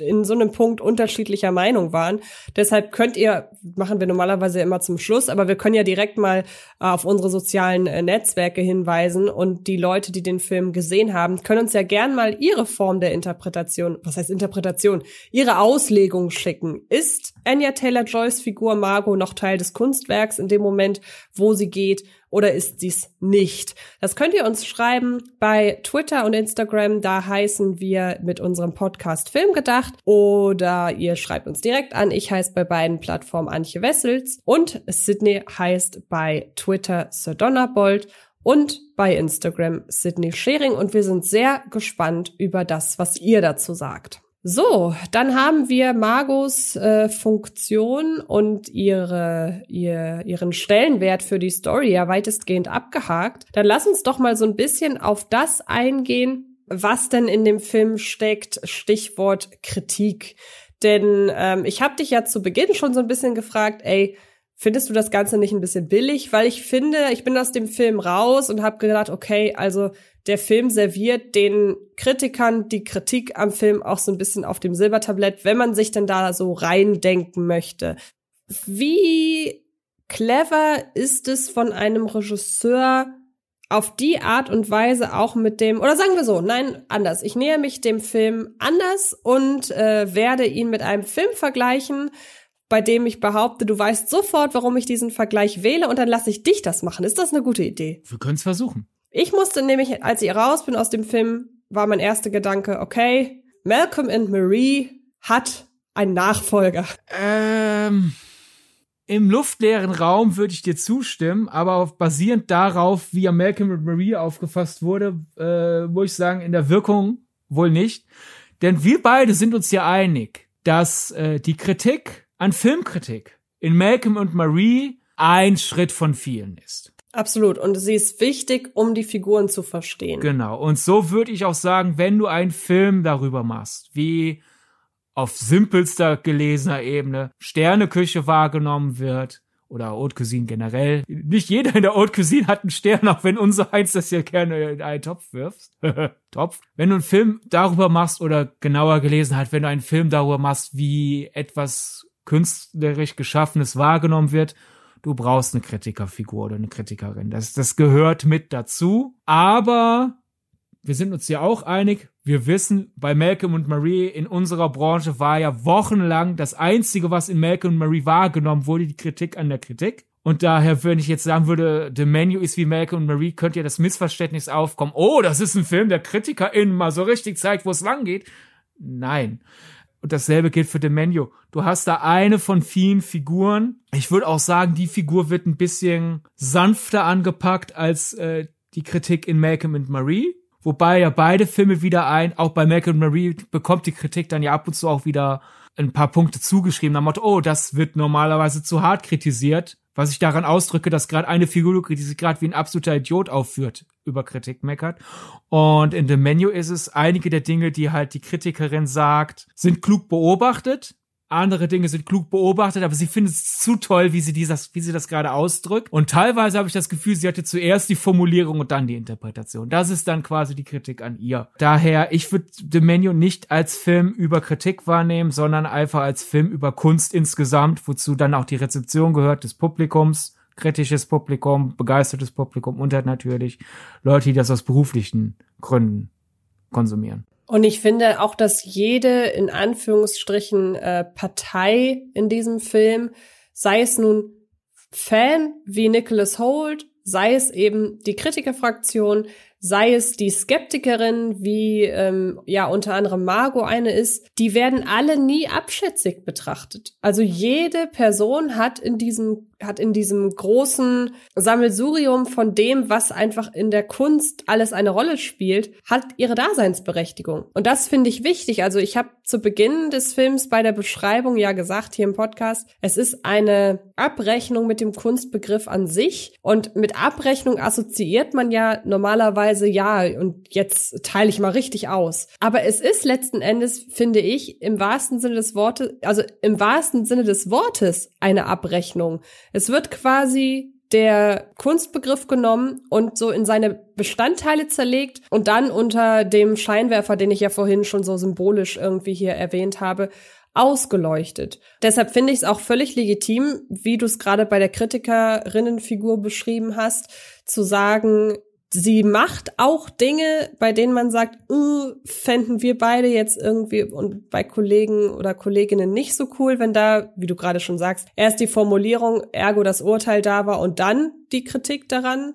in so einem Punkt unterschiedlicher Meinung waren. Deshalb könnt ihr, machen wir normalerweise immer zum Schluss, aber wir können ja direkt mal äh, auf unsere sozialen äh, Netzwerke hinweisen und die Leute, die den Film gesehen haben, können uns ja gern mal ihre Form der Interpretation, was heißt Interpretation, ihre Auslegung schicken. Ist Anya Taylor-Joys Figur Margot noch Teil des Kunstwerks in dem Moment, wo sie geht? Oder ist dies nicht? Das könnt ihr uns schreiben bei Twitter und Instagram. Da heißen wir mit unserem Podcast Filmgedacht oder ihr schreibt uns direkt an. Ich heiße bei beiden Plattformen Antje Wessels und Sydney heißt bei Twitter Sir Donnerbold und bei Instagram Sydney Schering und wir sind sehr gespannt über das, was ihr dazu sagt. So, dann haben wir Margos äh, Funktion und ihre, ihr, ihren Stellenwert für die Story ja weitestgehend abgehakt. Dann lass uns doch mal so ein bisschen auf das eingehen, was denn in dem Film steckt. Stichwort Kritik. Denn ähm, ich habe dich ja zu Beginn schon so ein bisschen gefragt, ey, findest du das Ganze nicht ein bisschen billig? Weil ich finde, ich bin aus dem Film raus und habe gedacht, okay, also der Film serviert den Kritikern die Kritik am Film auch so ein bisschen auf dem Silbertablett, wenn man sich denn da so reindenken möchte. Wie clever ist es von einem Regisseur, auf die Art und Weise auch mit dem, oder sagen wir so, nein, anders. Ich nähe mich dem Film anders und äh, werde ihn mit einem Film vergleichen, bei dem ich behaupte, du weißt sofort, warum ich diesen Vergleich wähle und dann lasse ich dich das machen. Ist das eine gute Idee? Wir können es versuchen. Ich musste nämlich, als ich raus bin aus dem Film, war mein erster Gedanke, okay, Malcolm and Marie hat einen Nachfolger. Ähm, Im luftleeren Raum würde ich dir zustimmen, aber auf, basierend darauf, wie ja Malcolm and Marie aufgefasst wurde, äh, muss ich sagen, in der Wirkung wohl nicht. Denn wir beide sind uns ja einig, dass äh, die Kritik an Filmkritik in Malcolm und Marie ein Schritt von vielen ist. Absolut. Und sie ist wichtig, um die Figuren zu verstehen. Genau. Und so würde ich auch sagen, wenn du einen Film darüber machst, wie auf simpelster gelesener Ebene Sterneküche wahrgenommen wird, oder Haute Cuisine generell. Nicht jeder in der Haute Cuisine hat einen Stern, auch wenn unser Heinz das ja gerne in einen Topf wirfst. [laughs] Topf. Wenn du einen Film darüber machst oder genauer gelesen hat, wenn du einen Film darüber machst, wie etwas künstlerisch Geschaffenes wahrgenommen wird du brauchst eine Kritikerfigur oder eine Kritikerin. Das, das gehört mit dazu. Aber wir sind uns ja auch einig, wir wissen, bei Malcolm und Marie in unserer Branche war ja wochenlang das Einzige, was in Malcolm und Marie wahrgenommen wurde, die Kritik an der Kritik. Und daher, wenn ich jetzt sagen würde, The Menu ist wie Malcolm und Marie, könnte ja das Missverständnis aufkommen, oh, das ist ein Film, der KritikerInnen mal so richtig zeigt, wo es lang geht. Nein. Und dasselbe gilt für Menu. Du hast da eine von vielen Figuren. Ich würde auch sagen, die Figur wird ein bisschen sanfter angepackt als äh, die Kritik in Malcolm and Marie. Wobei ja beide Filme wieder ein, auch bei Malcolm and Marie bekommt die Kritik dann ja ab und zu auch wieder ein paar Punkte zugeschrieben. Am Motto, oh, das wird normalerweise zu hart kritisiert. Was ich daran ausdrücke, dass gerade eine Figur kritisiert gerade wie ein absoluter Idiot aufführt, über Kritik meckert. Und in dem Menu ist es einige der Dinge, die halt die Kritikerin sagt, sind klug beobachtet, andere Dinge sind klug beobachtet, aber sie findet es zu toll, wie sie dieses, wie sie das gerade ausdrückt. Und teilweise habe ich das Gefühl, sie hatte zuerst die Formulierung und dann die Interpretation. Das ist dann quasi die Kritik an ihr. Daher, ich würde The Menu nicht als Film über Kritik wahrnehmen, sondern einfach als Film über Kunst insgesamt, wozu dann auch die Rezeption gehört des Publikums kritisches Publikum, begeistertes Publikum und halt natürlich Leute, die das aus beruflichen Gründen konsumieren. Und ich finde auch, dass jede in Anführungsstrichen äh, Partei in diesem Film, sei es nun Fan wie Nicholas Holt, sei es eben die Kritikerfraktion, sei es die Skeptikerin, wie ähm, ja unter anderem Margot eine ist, die werden alle nie abschätzig betrachtet. Also jede Person hat in diesem hat in diesem großen Sammelsurium von dem, was einfach in der Kunst alles eine Rolle spielt, hat ihre Daseinsberechtigung. Und das finde ich wichtig. Also ich habe zu Beginn des Films bei der Beschreibung ja gesagt hier im Podcast, es ist eine Abrechnung mit dem Kunstbegriff an sich. Und mit Abrechnung assoziiert man ja normalerweise ja und jetzt teile ich mal richtig aus. Aber es ist letzten Endes, finde ich, im wahrsten Sinne des Wortes, also im wahrsten Sinne des Wortes eine Abrechnung. Es wird quasi der Kunstbegriff genommen und so in seine Bestandteile zerlegt und dann unter dem Scheinwerfer, den ich ja vorhin schon so symbolisch irgendwie hier erwähnt habe, ausgeleuchtet. Deshalb finde ich es auch völlig legitim, wie du es gerade bei der Kritikerinnenfigur beschrieben hast, zu sagen, sie macht auch Dinge, bei denen man sagt, uh, fänden wir beide jetzt irgendwie und bei Kollegen oder Kolleginnen nicht so cool, wenn da, wie du gerade schon sagst, erst die Formulierung, ergo das Urteil da war und dann die Kritik daran.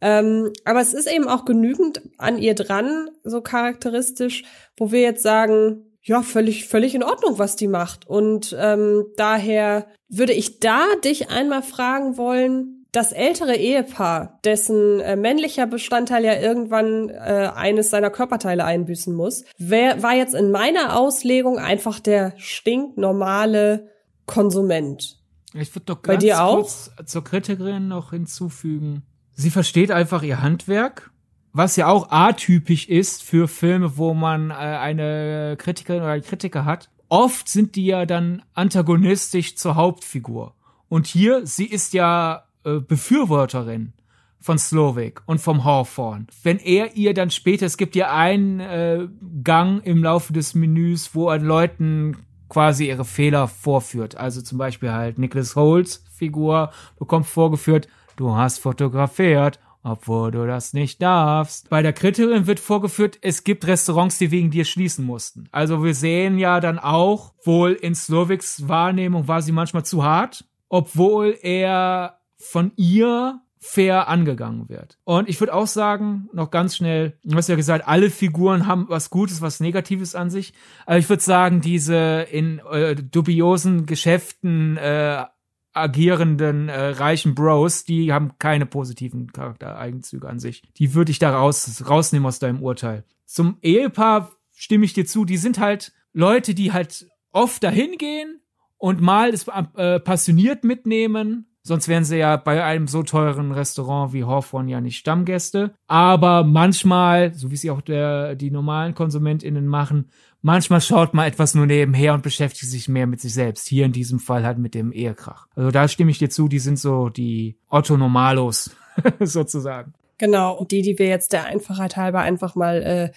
Ähm, aber es ist eben auch genügend an ihr dran, so charakteristisch, wo wir jetzt sagen, ja, völlig, völlig in Ordnung, was die macht. Und ähm, daher würde ich da dich einmal fragen wollen, das ältere Ehepaar, dessen äh, männlicher Bestandteil ja irgendwann äh, eines seiner Körperteile einbüßen muss, wär, war jetzt in meiner Auslegung einfach der stinknormale Konsument. Ich würde doch ganz Bei dir kurz auch? zur Kritikerin noch hinzufügen. Sie versteht einfach ihr Handwerk, was ja auch atypisch ist für Filme, wo man äh, eine Kritikerin oder einen Kritiker hat. Oft sind die ja dann antagonistisch zur Hauptfigur. Und hier, sie ist ja äh, Befürworterin von Slovak und vom Hawthorne. Wenn er ihr dann später, es gibt ja einen äh, Gang im Laufe des Menüs, wo er Leuten quasi ihre Fehler vorführt. Also zum Beispiel halt Nicholas Holt's Figur bekommt vorgeführt, du hast fotografiert, obwohl du das nicht darfst. Bei der Kritikerin wird vorgeführt, es gibt Restaurants, die wegen dir schließen mussten. Also wir sehen ja dann auch, wohl in Sloviks Wahrnehmung war sie manchmal zu hart, obwohl er von ihr fair angegangen wird. Und ich würde auch sagen, noch ganz schnell, du hast ja gesagt, alle Figuren haben was Gutes, was Negatives an sich. Aber ich würde sagen, diese in äh, dubiosen Geschäften äh, agierenden äh, reichen Bros, die haben keine positiven Charaktereigenzüge an sich. Die würde ich da raus, rausnehmen aus deinem Urteil. Zum Ehepaar stimme ich dir zu, die sind halt Leute, die halt oft dahin gehen und mal es äh, passioniert mitnehmen Sonst wären sie ja bei einem so teuren Restaurant wie Hawthorne ja nicht Stammgäste. Aber manchmal, so wie sie auch der, die normalen KonsumentInnen machen, manchmal schaut man etwas nur nebenher und beschäftigt sich mehr mit sich selbst. Hier in diesem Fall halt mit dem Ehekrach. Also da stimme ich dir zu, die sind so die Otto Normalos [laughs] sozusagen. Genau, und die, die wir jetzt der Einfachheit halber einfach mal äh,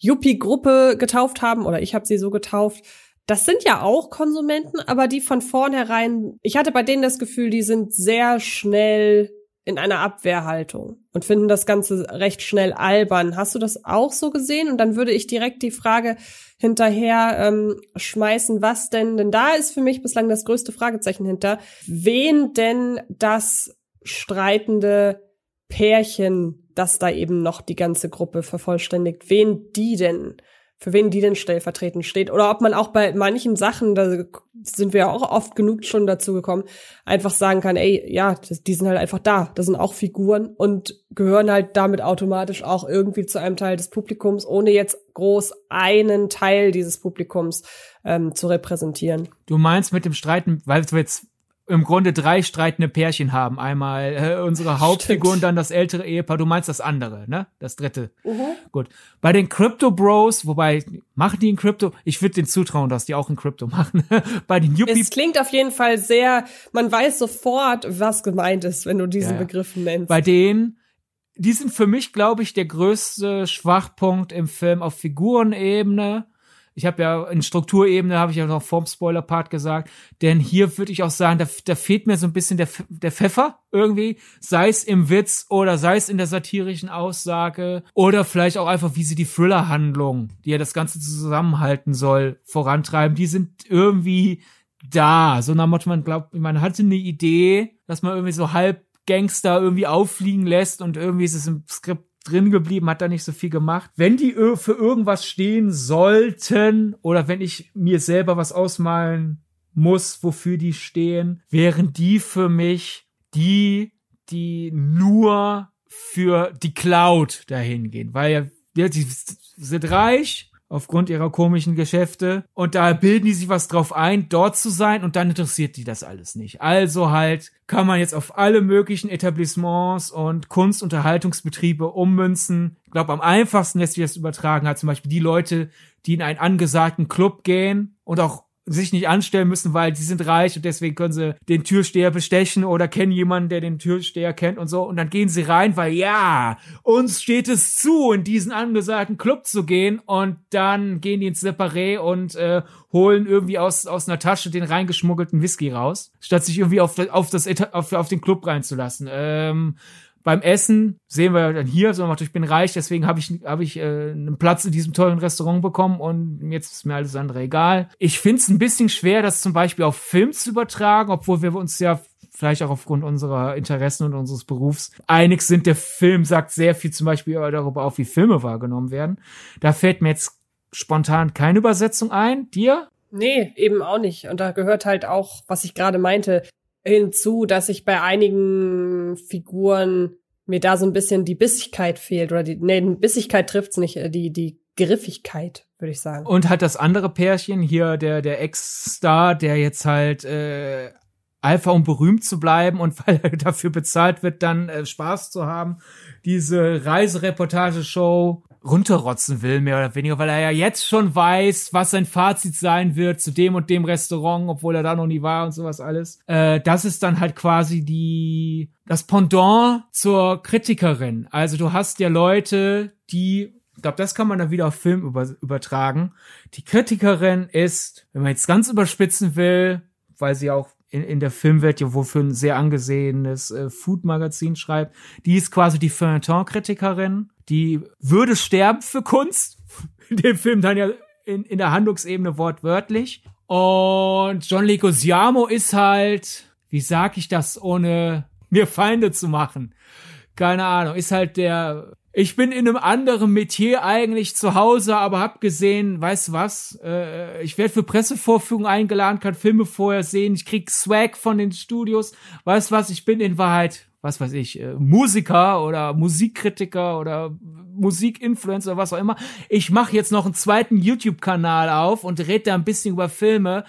Yuppie-Gruppe getauft haben, oder ich habe sie so getauft, das sind ja auch Konsumenten, aber die von vornherein, ich hatte bei denen das Gefühl, die sind sehr schnell in einer Abwehrhaltung und finden das Ganze recht schnell albern. Hast du das auch so gesehen? Und dann würde ich direkt die Frage hinterher ähm, schmeißen, was denn? Denn da ist für mich bislang das größte Fragezeichen hinter. Wen denn das streitende Pärchen, das da eben noch die ganze Gruppe vervollständigt, wen die denn für wen die denn stellvertretend steht. Oder ob man auch bei manchen Sachen, da sind wir ja auch oft genug schon dazu gekommen, einfach sagen kann, ey, ja, die sind halt einfach da. Das sind auch Figuren und gehören halt damit automatisch auch irgendwie zu einem Teil des Publikums, ohne jetzt groß einen Teil dieses Publikums ähm, zu repräsentieren. Du meinst mit dem Streiten, weil du jetzt im Grunde drei streitende Pärchen haben. Einmal äh, unsere Hauptfigur und dann das ältere Ehepaar. Du meinst das andere, ne? Das dritte. Mhm. Gut. Bei den Crypto Bros, wobei, machen die in Crypto? Ich würde denen zutrauen, dass die auch in Crypto machen. [laughs] Bei den Yuppie. Es klingt auf jeden Fall sehr, man weiß sofort, was gemeint ist, wenn du diesen Ja, ja. Begriff nennst. Bei denen, die sind für mich, glaube ich, der größte Schwachpunkt im Film auf Figurenebene. Ich habe ja in Strukturebene, habe ich ja noch vorm Spoiler-Part gesagt, denn hier würde ich auch sagen, da, da fehlt mir so ein bisschen der, der Pfeffer irgendwie, sei es im Witz oder sei es in der satirischen Aussage oder vielleicht auch einfach, wie sie die Thriller-Handlung, die ja das Ganze zusammenhalten soll, vorantreiben. Die sind irgendwie da. So nach Motto, man glaubt, man hatte eine Idee, dass man irgendwie so halb Gangster irgendwie auffliegen lässt und irgendwie ist es im Skript drin geblieben, hat da nicht so viel gemacht. Wenn die für irgendwas stehen sollten oder wenn ich mir selber was ausmalen muss, wofür die stehen, wären die für mich die, die nur für die Cloud dahin gehen, weil ja die sind reich, aufgrund ihrer komischen Geschäfte. Und da bilden die sich was drauf ein, dort zu sein und dann interessiert die das alles nicht. Also halt kann man jetzt auf alle möglichen Etablissements und Kunstunterhaltungsbetriebe ummünzen. Ich glaube, am einfachsten lässt sich das übertragen hat zum Beispiel die Leute, die in einen angesagten Club gehen und auch sich nicht anstellen müssen, weil die sind reich und deswegen können sie den Türsteher bestechen oder kennen jemanden, der den Türsteher kennt und so. Und dann gehen sie rein, weil ja, uns steht es zu, in diesen angesagten Club zu gehen. Und dann gehen die ins Separé und äh, holen irgendwie aus, aus einer Tasche den reingeschmuggelten Whisky raus, statt sich irgendwie auf, auf, das, auf, auf den Club reinzulassen. Ähm, beim Essen sehen wir dann hier, so macht, ich bin reich, deswegen habe ich, hab ich äh, einen Platz in diesem tollen Restaurant bekommen und jetzt ist mir alles andere egal. Ich finde es ein bisschen schwer, das zum Beispiel auf Film zu übertragen, obwohl wir uns ja vielleicht auch aufgrund unserer Interessen und unseres Berufs einig sind. Der Film sagt sehr viel zum Beispiel darüber auf, wie Filme wahrgenommen werden. Da fällt mir jetzt spontan keine Übersetzung ein. Dir? Nee, eben auch nicht. Und da gehört halt auch, was ich gerade meinte, hinzu, dass ich bei einigen Figuren mir da so ein bisschen die Bissigkeit fehlt oder die, nee, Bissigkeit trifft's nicht, äh, die, die Griffigkeit, würde ich sagen. Und hat das andere Pärchen hier, der, der Ex-Star, der jetzt halt äh, Alpha um berühmt zu bleiben und [laughs] weil er dafür bezahlt wird, dann äh, Spaß zu haben, diese Reisereportageshow runterrotzen will, mehr oder weniger, weil er ja jetzt schon weiß, was sein Fazit sein wird zu dem und dem Restaurant, obwohl er da noch nie war und sowas alles. Äh, das ist dann halt quasi die das Pendant zur Kritikerin. Also du hast ja Leute, die ich glaube, das kann man dann wieder auf Film über, übertragen. Die Kritikerin ist, wenn man jetzt ganz überspitzen will, weil sie auch in, in der Filmwelt ja wohl ein sehr angesehenes äh, Food-Magazin schreibt, die ist quasi die Feuilleton-Kritikerin, die würde sterben für Kunst. [laughs] In dem Film dann ja in, in der Handlungsebene wortwörtlich. Und John Leguizamo ist halt, wie sag ich das, ohne mir Feinde zu machen? Keine Ahnung, ist halt der ich bin in einem anderen Metier eigentlich zu Hause, aber hab gesehen, weißt was, äh, ich werde für Pressevorführungen eingeladen, kann Filme vorher sehen, ich krieg Swag von den Studios, weißt was, ich bin in Wahrheit, was weiß ich, äh, Musiker oder Musikkritiker oder Musikinfluencer was auch immer. Ich mache jetzt noch einen zweiten YouTube-Kanal auf und rede da ein bisschen über Filme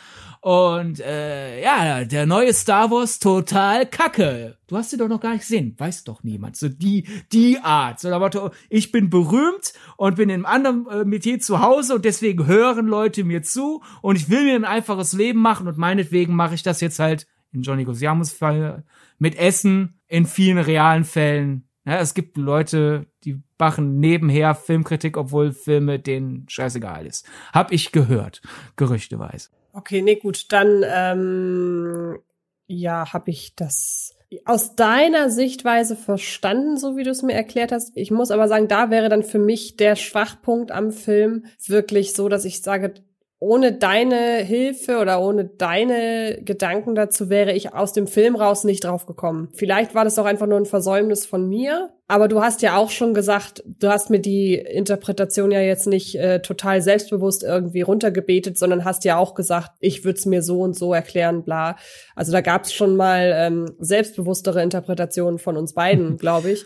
und äh, ja, der neue Star Wars total kacke. Du hast ihn doch noch gar nicht gesehen. Weiß doch niemand. So die, die Art. So, da Motto, ich bin berühmt und bin in einem anderen äh, Metier zu Hause und deswegen hören Leute mir zu und ich will mir ein einfaches Leben machen und meinetwegen mache ich das jetzt halt in Johnny Gosiamos Fall mit Essen in vielen realen Fällen. Ja, es gibt Leute, die machen nebenher Filmkritik, obwohl Filme denen scheißegal ist. Hab ich gehört, gerüchteweise. Okay, nee, gut, dann ähm, ja, habe ich das aus deiner Sichtweise verstanden, so wie du es mir erklärt hast. Ich muss aber sagen, da wäre dann für mich der Schwachpunkt am Film wirklich so, dass ich sage, ohne deine Hilfe oder ohne deine Gedanken dazu wäre ich aus dem Film raus nicht drauf gekommen. Vielleicht war das auch einfach nur ein Versäumnis von mir, aber du hast ja auch schon gesagt, du hast mir die Interpretation ja jetzt nicht äh, total selbstbewusst irgendwie runtergebetet, sondern hast ja auch gesagt, ich würde es mir so und so erklären, bla. Also da gab es schon mal ähm, selbstbewusstere Interpretationen von uns beiden, [laughs] glaube ich.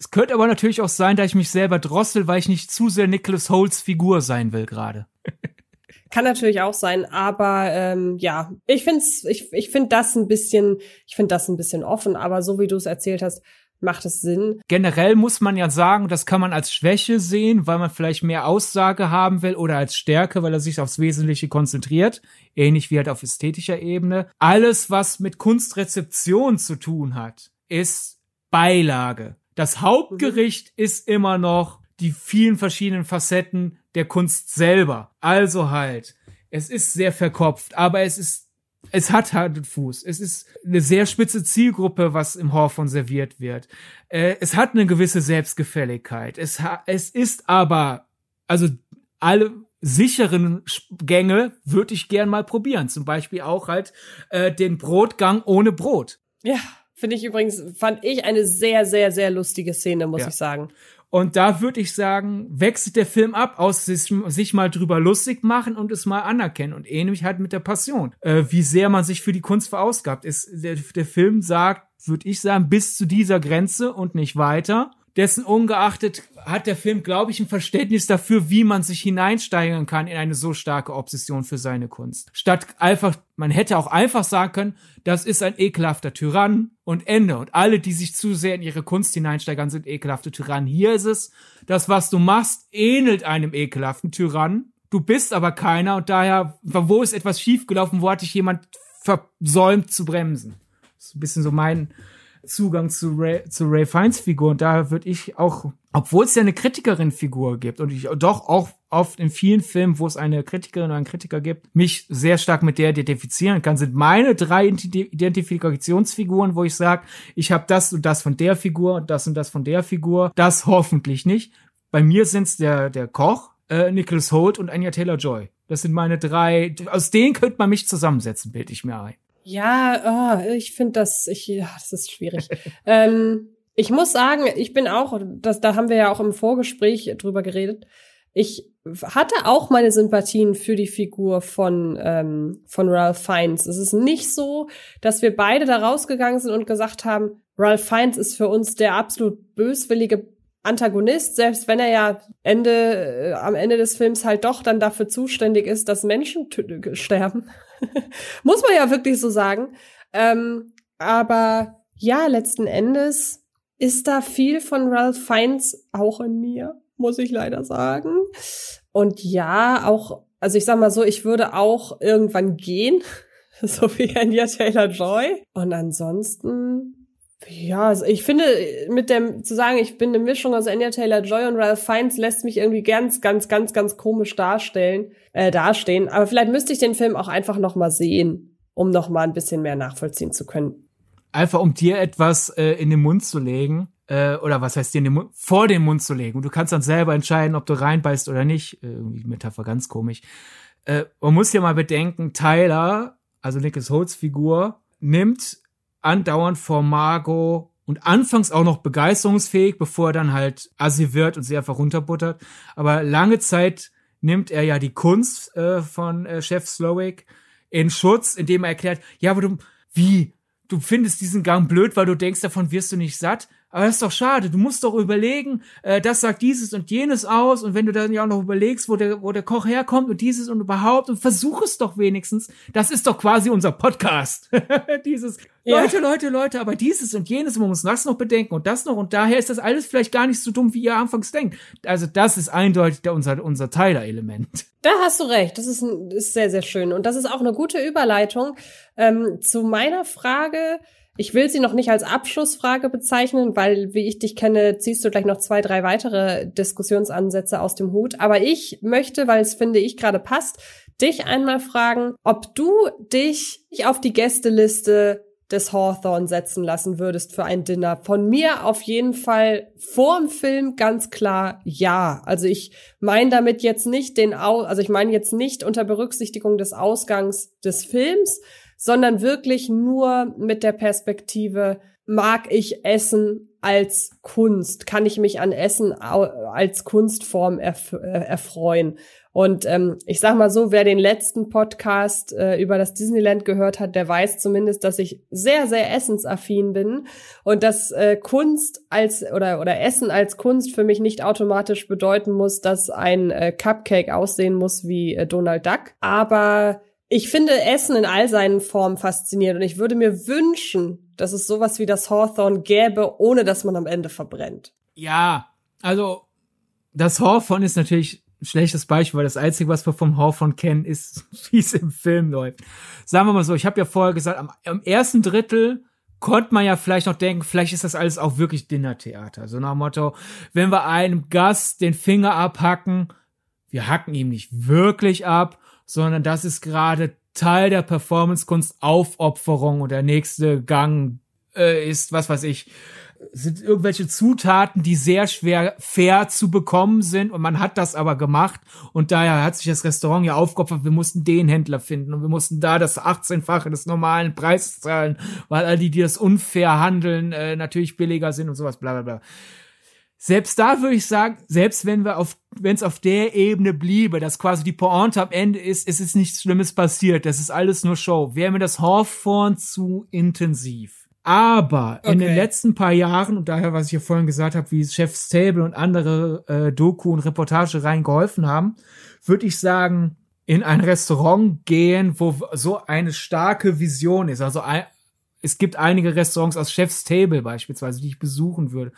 Es könnte aber natürlich auch sein, dass ich mich selber drossel, weil ich nicht zu sehr Nicholas Holts Figur sein will gerade. Kann natürlich auch sein, aber ähm, ja, ich find's, ich, ich find das ein bisschen, ich find das ein bisschen offen, aber so wie du es erzählt hast, macht es Sinn. Generell muss man ja sagen, das kann man als Schwäche sehen, weil man vielleicht mehr Aussage haben will oder als Stärke, weil er sich aufs Wesentliche konzentriert, ähnlich wie halt auf ästhetischer Ebene. Alles, was mit Kunstrezeption zu tun hat, ist Beilage. Das Hauptgericht mhm. ist immer noch die vielen verschiedenen Facetten der Kunst selber. Also halt, es ist sehr verkopft, aber es ist es hat Hand und Fuß. Es ist eine sehr spitze Zielgruppe, was im Horfon serviert wird. Äh, es hat eine gewisse Selbstgefälligkeit. Es, es ist aber, also alle sicheren Gänge würde ich gern mal probieren. Zum Beispiel auch halt äh, den Brotgang ohne Brot. Ja, finde ich übrigens, fand ich eine sehr, sehr, sehr lustige Szene, muss ja. ich sagen. Und da würde ich sagen, wechselt der Film ab aus sich, sich, mal drüber lustig machen und es mal anerkennen. Und ähnlich halt mit der Passion. Äh, wie sehr man sich für die Kunst verausgabt. Ist, der, der Film sagt, würde ich sagen, bis zu dieser Grenze und nicht weiter. Dessen ungeachtet hat der Film, glaube ich, ein Verständnis dafür, wie man sich hineinsteigern kann in eine so starke Obsession für seine Kunst. Statt einfach, man hätte auch einfach sagen können, das ist ein ekelhafter Tyrann und Ende. Und alle, die sich zu sehr in ihre Kunst hineinsteigern, sind ekelhafte Tyrannen. Hier ist es, das, was du machst, ähnelt einem ekelhaften Tyrannen. Du bist aber keiner und daher, wo ist etwas schiefgelaufen, wo hat dich jemand versäumt zu bremsen? Das ist ein bisschen so mein, Zugang zu Ray, zu Ray Fiennes Figur. Und da würde ich auch, obwohl es ja eine Kritikerin-Figur gibt und ich doch auch oft in vielen Filmen, wo es eine Kritikerin oder einen Kritiker gibt, mich sehr stark mit der identifizieren kann, sind meine drei Identifikationsfiguren, wo ich sage, ich habe das und das von der Figur und das und das von der Figur. Das hoffentlich nicht. Bei mir sind's der, der Koch, äh, Nicholas Holt und Anya Taylor-Joy. Das sind meine drei, aus denen könnte man mich zusammensetzen, bilde ich mir ein. Ja, oh, ich finde das, ich, ja, das ist schwierig. ähm, ich muss sagen, ich bin auch, das, da haben wir ja auch im Vorgespräch drüber geredet. Ich hatte auch meine Sympathien für die Figur von, ähm, von Ralph Fiennes. Es ist nicht so, dass wir beide da rausgegangen sind und gesagt haben, Ralph Fiennes ist für uns der absolut böswillige Antagonist, selbst wenn er ja Ende, äh, am Ende des Films halt doch dann dafür zuständig ist, dass Menschen sterben. [laughs] Muss man ja wirklich so sagen. Ähm, aber ja, letzten Endes ist da viel von Ralph Fiennes auch in mir, muss ich leider sagen. Und ja, auch, also ich sag mal so, ich würde auch irgendwann gehen, [laughs] so wie Anya Taylor-Joy. Und ansonsten ja, also ich finde, mit dem zu sagen, ich bin eine Mischung aus Anya Taylor Joy und Ralph Fiennes lässt mich irgendwie ganz, ganz, ganz, ganz komisch darstellen, äh, dastehen. Aber vielleicht müsste ich den Film auch einfach noch mal sehen, um noch mal ein bisschen mehr nachvollziehen zu können. Einfach um dir etwas äh, in den Mund zu legen, äh, oder was heißt dir in den Mund, vor den Mund zu legen. Und du kannst dann selber entscheiden, ob du reinbeißt oder nicht. Äh, irgendwie Metapher ganz komisch. Äh, man muss ja mal bedenken, Tyler, also Nicholas Holtz Figur, nimmt andauernd vor Margot und anfangs auch noch begeisterungsfähig, bevor er dann halt assi wird und sie einfach runterbuttert. Aber lange Zeit nimmt er ja die Kunst äh, von äh, Chef Slowick in Schutz, indem er erklärt, ja, aber du, wie, du findest diesen Gang blöd, weil du denkst, davon wirst du nicht satt. Aber das ist doch schade. Du musst doch überlegen, äh, das sagt dieses und jenes aus. Und wenn du dann ja auch noch überlegst, wo der, wo der Koch herkommt und dieses und überhaupt und versuch es doch wenigstens. Das ist doch quasi unser Podcast. [laughs] dieses, ja. Leute, Leute, Leute, aber dieses und jenes, man muss das noch bedenken und das noch. Und daher ist das alles vielleicht gar nicht so dumm, wie ihr anfangs denkt. Also das ist eindeutig der, unser, unser Teiler-Element. Da hast du recht. Das ist, ein, ist sehr, sehr schön. Und das ist auch eine gute Überleitung ähm, zu meiner Frage, ich will sie noch nicht als Abschlussfrage bezeichnen, weil, wie ich dich kenne, ziehst du gleich noch zwei, drei weitere Diskussionsansätze aus dem Hut. Aber ich möchte, weil es finde ich gerade passt, dich einmal fragen, ob du dich auf die Gästeliste des Hawthorne setzen lassen würdest für ein Dinner. Von mir auf jeden Fall vor dem Film ganz klar ja. Also ich meine damit jetzt nicht den, Au also ich meine jetzt nicht unter Berücksichtigung des Ausgangs des Films, sondern wirklich nur mit der Perspektive, mag ich Essen als Kunst? Kann ich mich an Essen als Kunstform erf äh, erfreuen? Und ähm, ich sag mal so, wer den letzten Podcast äh, über das Disneyland gehört hat, der weiß zumindest, dass ich sehr, sehr essensaffin bin und dass äh, Kunst als oder oder Essen als Kunst für mich nicht automatisch bedeuten muss, dass ein äh, Cupcake aussehen muss wie äh, Donald Duck. Aber ich finde Essen in all seinen Formen faszinierend und ich würde mir wünschen, dass es sowas wie das Hawthorne gäbe, ohne dass man am Ende verbrennt. Ja, also das Hawthorne ist natürlich ein schlechtes Beispiel, weil das Einzige, was wir vom Hawthorne kennen, ist, [laughs] wie es im Film läuft. Sagen wir mal so, ich habe ja vorher gesagt, am, am ersten Drittel konnte man ja vielleicht noch denken, vielleicht ist das alles auch wirklich Dinnertheater. So nach dem Motto, wenn wir einem Gast den Finger abhacken, wir hacken ihm nicht wirklich ab, sondern das ist gerade Teil der Performancekunst Aufopferung und der nächste Gang äh, ist, was weiß ich, sind irgendwelche Zutaten, die sehr schwer fair zu bekommen sind und man hat das aber gemacht und daher hat sich das Restaurant ja aufgeopfert, wir mussten den Händler finden und wir mussten da das 18-fache des normalen Preises zahlen, weil all die, die das unfair handeln, äh, natürlich billiger sind und sowas, bla bla bla selbst da würde ich sagen, selbst wenn wir auf, wenn es auf der Ebene bliebe, dass quasi die Pointe am Ende ist, ist es nichts Schlimmes passiert. Das ist alles nur Show. Wäre mir das Hawthorne zu intensiv. Aber okay. in den letzten paar Jahren, und daher, was ich ja vorhin gesagt habe, wie Chef's Table und andere äh, Doku- und Reportagereien geholfen haben, würde ich sagen, in ein Restaurant gehen, wo so eine starke Vision ist. Also ein, es gibt einige Restaurants aus Chef's Table beispielsweise, die ich besuchen würde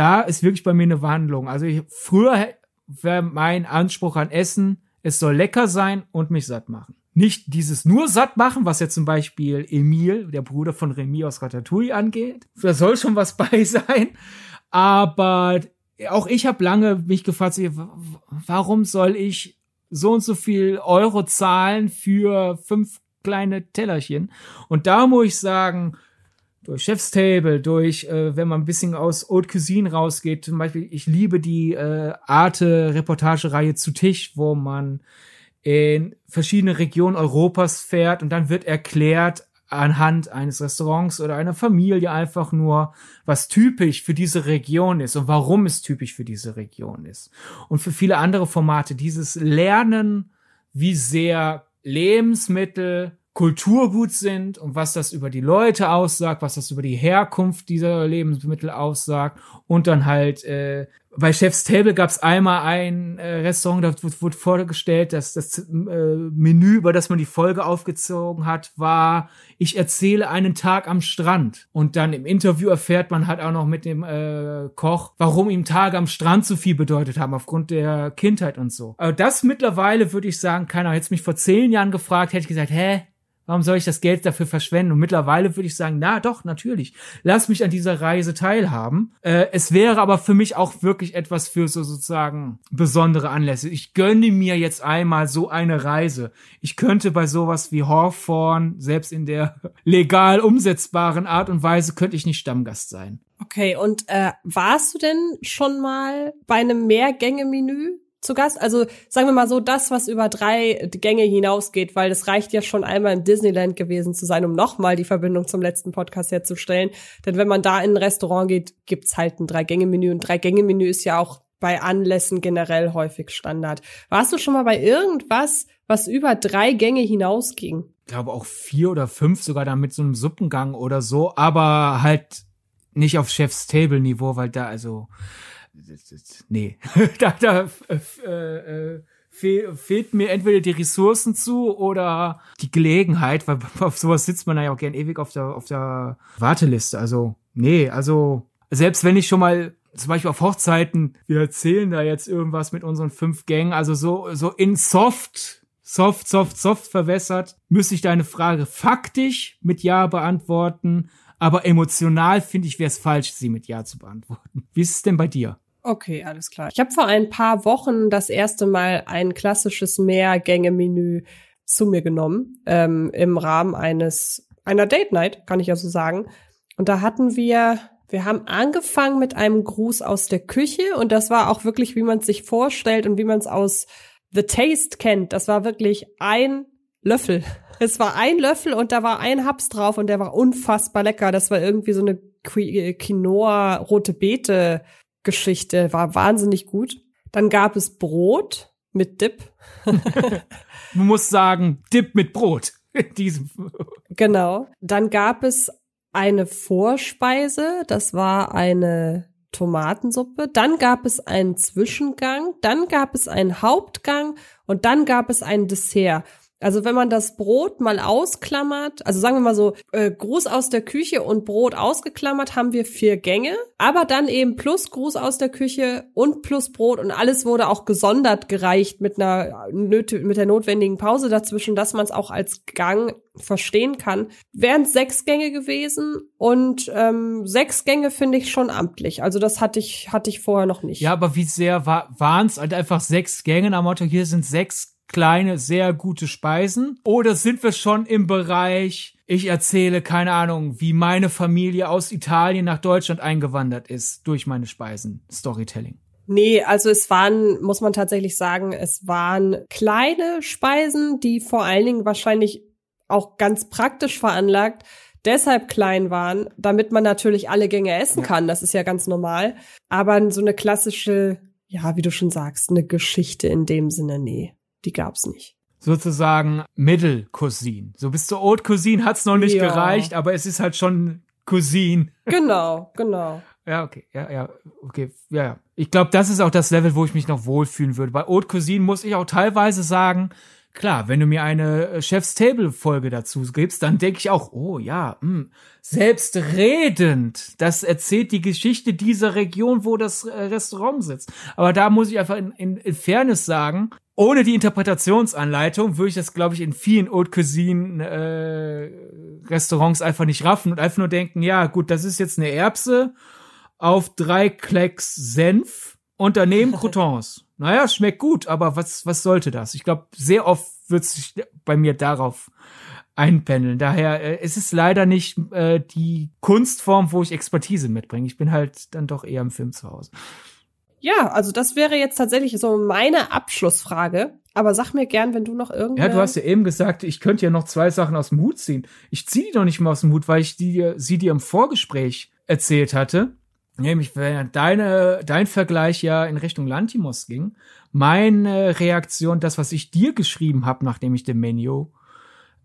da ist wirklich bei mir eine Wandlung. Also ich, früher wäre mein Anspruch an Essen, es soll lecker sein und mich satt machen. Nicht dieses nur satt machen, was ja zum Beispiel Emil, der Bruder von Remy aus Ratatouille angeht. Da soll schon was [laughs] bei sein. Aber auch ich habe lange mich gefragt, warum soll ich so und so viel Euro zahlen für fünf kleine Tellerchen? Und da muss ich sagen, durch Chef's Table, durch, äh, wenn man ein bisschen aus Haute Cuisine rausgeht, zum Beispiel, ich liebe die äh, Arte-Reportagereihe zu Tisch, wo man in verschiedene Regionen Europas fährt und dann wird erklärt anhand eines Restaurants oder einer Familie einfach nur, was typisch für diese Region ist und warum es typisch für diese Region ist. Und für viele andere Formate dieses Lernen, wie sehr Lebensmittel Kulturgut sind und was das über die Leute aussagt, was das über die Herkunft dieser Lebensmittel aussagt und dann halt äh, bei Chef's Table gab es einmal ein äh, Restaurant, da wurde, wurde vorgestellt, dass das äh, Menü, über das man die Folge aufgezogen hat, war, ich erzähle einen Tag am Strand. Und dann im Interview erfährt man halt auch noch mit dem äh, Koch, warum ihm Tage am Strand so viel bedeutet haben, aufgrund der Kindheit und so. Aber das mittlerweile würde ich sagen, keiner hätte mich vor zehn Jahren gefragt, hätte ich gesagt, hä, Warum soll ich das Geld dafür verschwenden? Und mittlerweile würde ich sagen, na doch, natürlich. Lass mich an dieser Reise teilhaben. Äh, es wäre aber für mich auch wirklich etwas für so sozusagen besondere Anlässe. Ich gönne mir jetzt einmal so eine Reise. Ich könnte bei sowas wie Hawthorne, selbst in der [laughs] legal umsetzbaren Art und Weise, könnte ich nicht Stammgast sein. Okay, und äh, warst du denn schon mal bei einem Mehrgänge-Menü? Zu Gast. Also sagen wir mal so, das, was über drei Gänge hinausgeht, weil es reicht ja schon einmal im Disneyland gewesen zu sein, um nochmal die Verbindung zum letzten Podcast herzustellen. Denn wenn man da in ein Restaurant geht, gibt's halt ein Drei-Gänge-Menü. Und Drei-Gänge-Menü ist ja auch bei Anlässen generell häufig Standard. Warst du schon mal bei irgendwas, was über drei Gänge hinausging? Ich glaube auch vier oder fünf sogar da mit so einem Suppengang oder so, aber halt nicht auf Chef's Table Niveau, weil da also nee, [laughs] da, da äh, äh, fehl, fehlt mir entweder die Ressourcen zu oder die Gelegenheit, weil [laughs] auf sowas sitzt man ja auch gern ewig auf der, auf der Warteliste. Also, nee, also selbst wenn ich schon mal zum Beispiel auf Hochzeiten, wir erzählen da jetzt irgendwas mit unseren fünf Gängen, also so, so in soft, soft, soft, soft verwässert, müsste ich deine Frage faktisch mit Ja beantworten, aber emotional finde ich, wäre es falsch, sie mit Ja zu beantworten. Wie ist es denn bei dir? Okay, alles klar. Ich habe vor ein paar Wochen das erste Mal ein klassisches Mehrgänge-Menü zu mir genommen, ähm, im Rahmen eines einer Date Night, kann ich ja so sagen. Und da hatten wir, wir haben angefangen mit einem Gruß aus der Küche und das war auch wirklich, wie man es sich vorstellt und wie man es aus The Taste kennt. Das war wirklich ein Löffel. [laughs] Es war ein Löffel und da war ein Haps drauf und der war unfassbar lecker. Das war irgendwie so eine Quinoa, rote Beete Geschichte war wahnsinnig gut. Dann gab es Brot mit Dip. [laughs] Man muss sagen, Dip mit Brot. In diesem. [laughs] Genau. Dann gab es eine Vorspeise, das war eine Tomatensuppe, dann gab es einen Zwischengang, dann gab es einen Hauptgang und dann gab es ein Dessert. Also wenn man das Brot mal ausklammert, also sagen wir mal so, äh, Gruß aus der Küche und Brot ausgeklammert, haben wir vier Gänge, aber dann eben plus Gruß aus der Küche und plus Brot und alles wurde auch gesondert gereicht mit einer mit der notwendigen Pause dazwischen, dass man es auch als Gang verstehen kann. Wären sechs Gänge gewesen und ähm, sechs Gänge finde ich schon amtlich. Also das hatte ich hatte ich vorher noch nicht. Ja, aber wie sehr war waren es halt einfach sechs Gänge am Motto, hier sind sechs kleine, sehr gute Speisen? Oder sind wir schon im Bereich, ich erzähle, keine Ahnung, wie meine Familie aus Italien nach Deutschland eingewandert ist durch meine Speisen? Storytelling. Nee, also es waren, muss man tatsächlich sagen, es waren kleine Speisen, die vor allen Dingen wahrscheinlich auch ganz praktisch veranlagt deshalb klein waren, damit man natürlich alle Gänge essen kann. Das ist ja ganz normal. Aber so eine klassische, ja, wie du schon sagst, eine Geschichte in dem Sinne, nee die gab's nicht. Sozusagen Middle Cousin. So bis zur Haute Cousine hat's noch nicht ja. gereicht, aber es ist halt schon Cousine. Genau, genau. Ja, okay, ja, ja, okay, ja, ja. Ich glaube, das ist auch das Level, wo ich mich noch wohlfühlen würde. Bei Haute Cousine muss ich auch teilweise sagen, klar, wenn du mir eine äh, Chef's Table Folge dazu gibst, dann denke ich auch, oh ja, mh, hm, selbstredend. Das erzählt die Geschichte dieser Region, wo das äh, Restaurant sitzt. Aber da muss ich einfach in, in, in Fairness sagen, ohne die Interpretationsanleitung würde ich das, glaube ich, in vielen Haute Cuisine äh, Restaurants einfach nicht raffen und einfach nur denken, ja, gut, das ist jetzt eine Erbse auf drei Klecks Senf und daneben [laughs] Croutons. Naja, schmeckt gut, aber was, was sollte das? Ich glaube, sehr oft wird sich bei mir darauf einpendeln. Daher äh, es ist leider nicht äh, die Kunstform, wo ich Expertise mitbringe. Ich bin halt dann doch eher im Film zu Hause. Ja, also das wäre jetzt tatsächlich so meine Abschlussfrage. Aber sag mir gern, wenn du noch irgendwie. Ja, du hast ja eben gesagt, ich könnte ja noch zwei Sachen aus dem Hut ziehen. Ich ziehe die doch nicht mal aus dem Hut, weil ich die, sie dir im Vorgespräch erzählt hatte. Nämlich, wenn deine, dein Vergleich ja in Richtung Lantimos ging. Meine Reaktion, das, was ich dir geschrieben habe, nachdem ich den Menü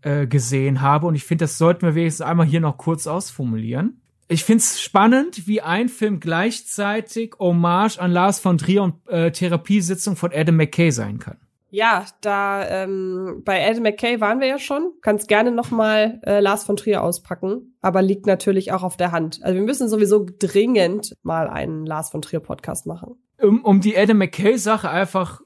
äh, gesehen habe. Und ich finde, das sollten wir wenigstens einmal hier noch kurz ausformulieren ich find's spannend, wie ein Film gleichzeitig Hommage an Lars von Trier und äh, Therapiesitzung von Adam McKay sein kann. Ja, da ähm, bei Adam McKay waren wir ja schon. Kannst gerne noch mal äh, Lars von Trier auspacken, aber liegt natürlich auch auf der Hand. Also wir müssen sowieso dringend mal einen Lars von Trier Podcast machen. Um, um die Adam McKay Sache einfach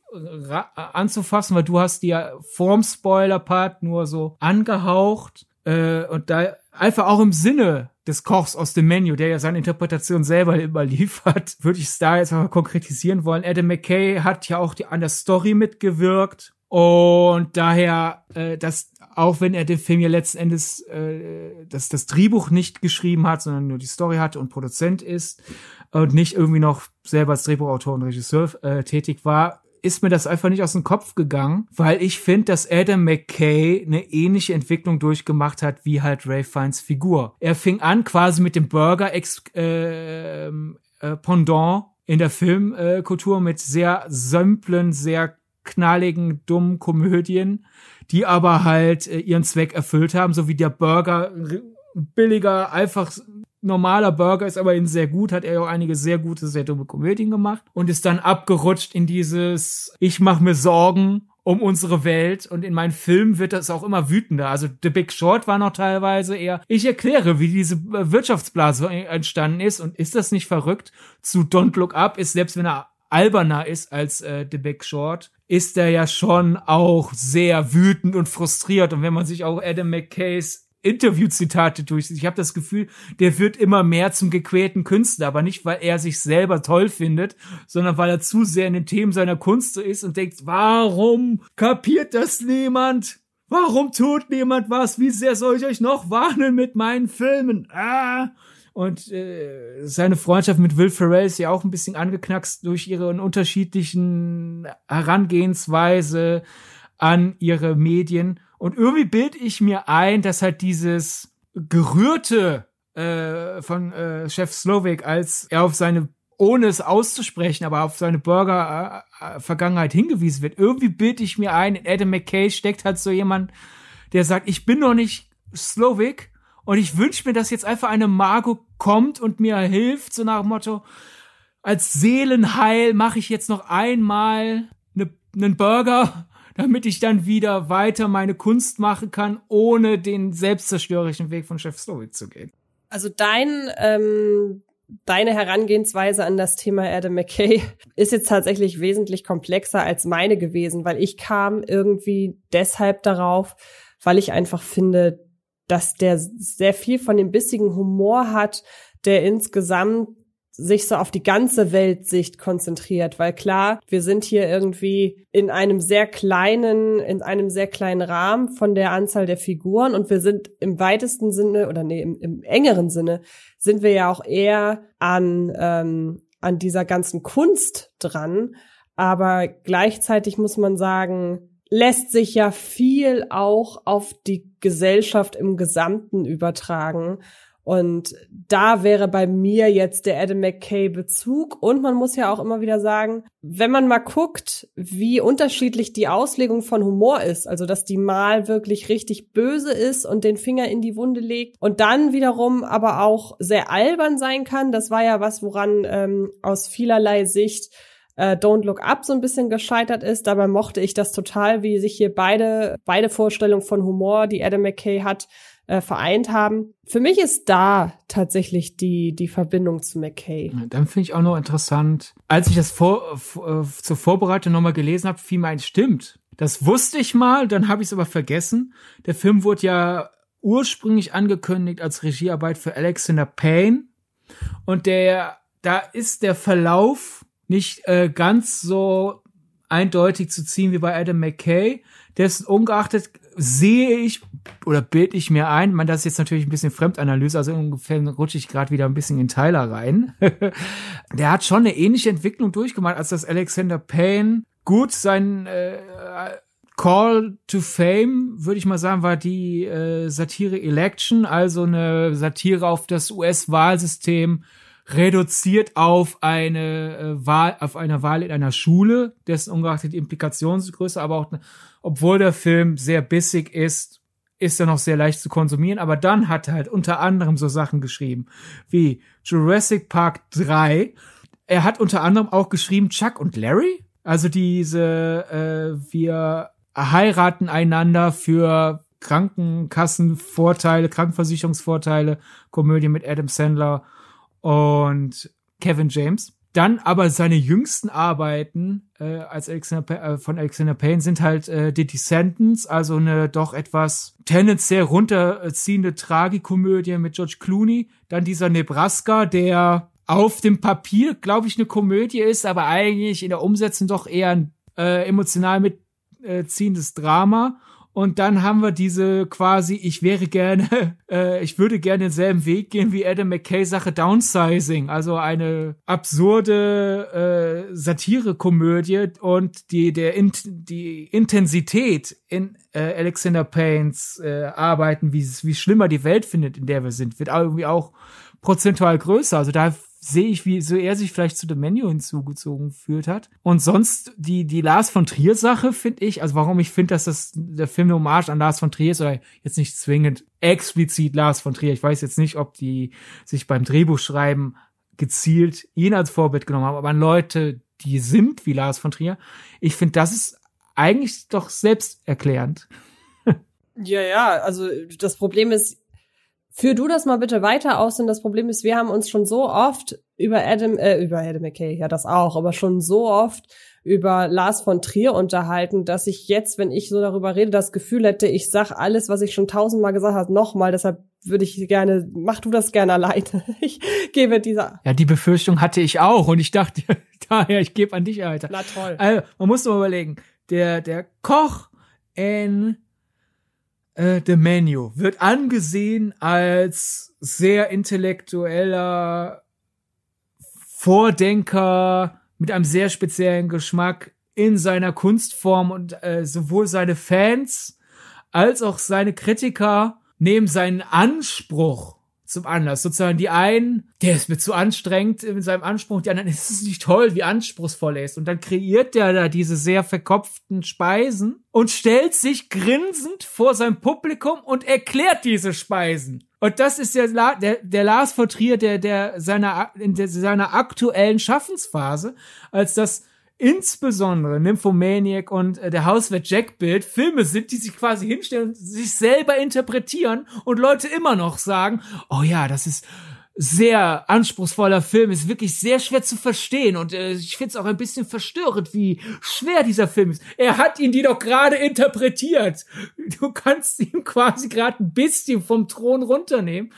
anzufassen, weil du hast die ja vorm Spoiler Part nur so angehaucht äh, und da einfach auch im Sinne des Kochs aus dem Menü, der ja seine Interpretation selber immer [laughs] liefert, würde ich es da jetzt mal konkretisieren wollen. Adam McKay hat ja auch die, an der Story mitgewirkt und daher, äh, dass auch wenn er den Film ja letzten Endes äh, das, das Drehbuch nicht geschrieben hat, sondern nur die Story hatte und Produzent ist und nicht irgendwie noch selber als Drehbuchautor und Regisseur äh, tätig war, ist mir das einfach nicht aus dem Kopf gegangen, weil ich finde, dass Adam McKay eine ähnliche Entwicklung durchgemacht hat wie halt Ray Fiennes Figur. Er fing an quasi mit dem Burger ex äh, äh, Pendant in der Filmkultur mit sehr simplen, sehr knalligen, dummen Komödien, die aber halt äh, ihren Zweck erfüllt haben, so wie der Burger billiger, einfach normaler Burger ist aber in sehr gut, hat er auch einige sehr gute, sehr dumme Komödien gemacht und ist dann abgerutscht in dieses Ich mache mir Sorgen um unsere Welt und in meinen Filmen wird das auch immer wütender. Also The Big Short war noch teilweise eher, ich erkläre, wie diese Wirtschaftsblase entstanden ist und ist das nicht verrückt? Zu Don't Look Up ist, selbst wenn er alberner ist als äh, The Big Short, ist er ja schon auch sehr wütend und frustriert. Und wenn man sich auch Adam McKays Interview-Zitate durch. Ich habe das Gefühl, der wird immer mehr zum gequälten Künstler, aber nicht, weil er sich selber toll findet, sondern weil er zu sehr in den Themen seiner Kunst ist und denkt, warum kapiert das niemand? Warum tut niemand was? Wie sehr soll ich euch noch warnen mit meinen Filmen? Ah! Und äh, seine Freundschaft mit Will Ferrell ist ja auch ein bisschen angeknackst durch ihre unterschiedlichen Herangehensweise an ihre Medien. Und irgendwie bild ich mir ein, dass halt dieses gerührte äh, äh, von äh, Chef Slovak, als er auf seine ohne es auszusprechen, aber auf seine Burger-Vergangenheit hingewiesen wird. Irgendwie bilde ich mir ein, in Adam McKay steckt halt so jemand, der sagt, ich bin noch nicht Slovak und ich wünsche mir, dass jetzt einfach eine Margot kommt und mir hilft, so nach dem Motto, als Seelenheil mache ich jetzt noch einmal ne, einen Burger, damit ich dann wieder weiter meine Kunst machen kann, ohne den selbstzerstörerischen Weg von Chef Slovak zu gehen. Also dein ähm, deine Herangehensweise an das Thema Adam McKay ist jetzt tatsächlich wesentlich komplexer als meine gewesen, weil ich kam irgendwie deshalb darauf, weil ich einfach finde, dass der sehr viel von dem bissigen Humor hat, der insgesamt sich so auf die ganze Weltsicht konzentriert, weil klar, wir sind hier irgendwie in einem sehr kleinen, in einem sehr kleinen Rahmen von der Anzahl der Figuren und wir sind im weitesten Sinne oder nee, im, im engeren Sinne sind wir ja auch eher an, ähm, an dieser ganzen Kunst dran. Aber gleichzeitig muss man sagen, lässt sich ja viel auch auf die Gesellschaft im Gesamten übertragen. Und da wäre bei mir jetzt der Adam McKay Bezug. Und man muss ja auch immer wieder sagen, wenn man mal guckt, wie unterschiedlich die Auslegung von Humor ist, also dass die mal wirklich richtig böse ist und den Finger in die Wunde legt und dann wiederum aber auch sehr albern sein kann, das war ja was, woran ähm, aus vielerlei Sicht äh, Don't Look Up so ein bisschen gescheitert ist. Dabei mochte ich das total, wie sich hier beide, beide Vorstellungen von Humor, die Adam McKay hat, äh, vereint haben. Für mich ist da tatsächlich die, die Verbindung zu McKay. Dann finde ich auch noch interessant, als ich das vor, vor, äh, zur Vorbereitung nochmal gelesen habe, fiel mir stimmt. Das wusste ich mal, dann habe ich es aber vergessen. Der Film wurde ja ursprünglich angekündigt als Regiearbeit für Alexander Payne. Und der, da ist der Verlauf nicht äh, ganz so eindeutig zu ziehen wie bei Adam McKay. Dessen ungeachtet sehe ich oder bild ich mir ein, man das ist jetzt natürlich ein bisschen Fremdanalyse, also ungefähr rutsche ich gerade wieder ein bisschen in Tyler rein. [laughs] der hat schon eine ähnliche Entwicklung durchgemacht, als das Alexander Payne gut sein äh, Call to Fame, würde ich mal sagen, war die äh, Satire Election, also eine Satire auf das US-Wahlsystem reduziert auf eine äh, Wahl, auf eine Wahl in einer Schule, dessen ungeachtet die Implikationsgröße, aber auch, obwohl der Film sehr bissig ist, ist er noch sehr leicht zu konsumieren, aber dann hat er halt unter anderem so Sachen geschrieben wie Jurassic Park 3. Er hat unter anderem auch geschrieben Chuck und Larry, also diese äh, wir heiraten einander für Krankenkassenvorteile, Krankenversicherungsvorteile, Komödie mit Adam Sandler und Kevin James. Dann aber seine jüngsten Arbeiten äh, als Alexander, äh, von Alexander Payne sind halt äh, The Descendants, also eine doch etwas tendenziell runterziehende Tragikomödie mit George Clooney. Dann dieser Nebraska, der auf dem Papier, glaube ich, eine Komödie ist, aber eigentlich in der Umsetzung doch eher ein äh, emotional mitziehendes Drama. Und dann haben wir diese quasi, ich wäre gerne, [laughs] äh, ich würde gerne denselben Weg gehen wie Adam McKay Sache Downsizing, also eine absurde äh, Satire-Komödie und die der in, die Intensität in äh, Alexander Paynes äh, Arbeiten, wie wie schlimmer die Welt findet, in der wir sind, wird irgendwie auch prozentual größer. Also da sehe ich, wie so er sich vielleicht zu dem Menü hinzugezogen fühlt hat. Und sonst die, die Lars von Trier Sache finde ich, also warum ich finde, dass das der Film eine Hommage an Lars von Trier ist oder jetzt nicht zwingend explizit Lars von Trier. Ich weiß jetzt nicht, ob die sich beim Drehbuchschreiben gezielt ihn als Vorbild genommen haben, aber an Leute, die sind wie Lars von Trier. Ich finde, das ist eigentlich doch selbsterklärend. Ja, ja, also das Problem ist, Führ du das mal bitte weiter aus, denn das Problem ist, wir haben uns schon so oft über Adam, äh, über Adam McKay, ja das auch, aber schon so oft über Lars von Trier unterhalten, dass ich jetzt, wenn ich so darüber rede, das Gefühl hätte, ich sag alles, was ich schon tausendmal gesagt habe, nochmal. Deshalb würde ich gerne, mach du das gerne alleine. [laughs] Ich gebe dieser. Ja, die Befürchtung hatte ich auch und ich dachte, [laughs] daher, ich gebe an dich, Alter. Na toll. Also, man muss doch überlegen, der, der Koch in äh, The Menu wird angesehen als sehr intellektueller Vordenker mit einem sehr speziellen Geschmack in seiner Kunstform und äh, sowohl seine Fans als auch seine Kritiker nehmen seinen Anspruch zum Anlass. Sozusagen die einen, der ist mir zu anstrengend mit seinem Anspruch, die anderen, ist es nicht toll, wie anspruchsvoll er ist. Und dann kreiert der da diese sehr verkopften Speisen und stellt sich grinsend vor sein Publikum und erklärt diese Speisen. Und das ist der, La der, der Lars von Trier, der, der seiner, in der, seiner aktuellen Schaffensphase, als das insbesondere Nymphomaniac und äh, der Hauswert Jack Bild Filme sind, die sich quasi hinstellen und sich selber interpretieren und Leute immer noch sagen, oh ja, das ist sehr anspruchsvoller Film, ist wirklich sehr schwer zu verstehen und äh, ich finde es auch ein bisschen verstörend, wie schwer dieser Film ist. Er hat ihn die doch gerade interpretiert. Du kannst ihm quasi gerade ein bisschen vom Thron runternehmen.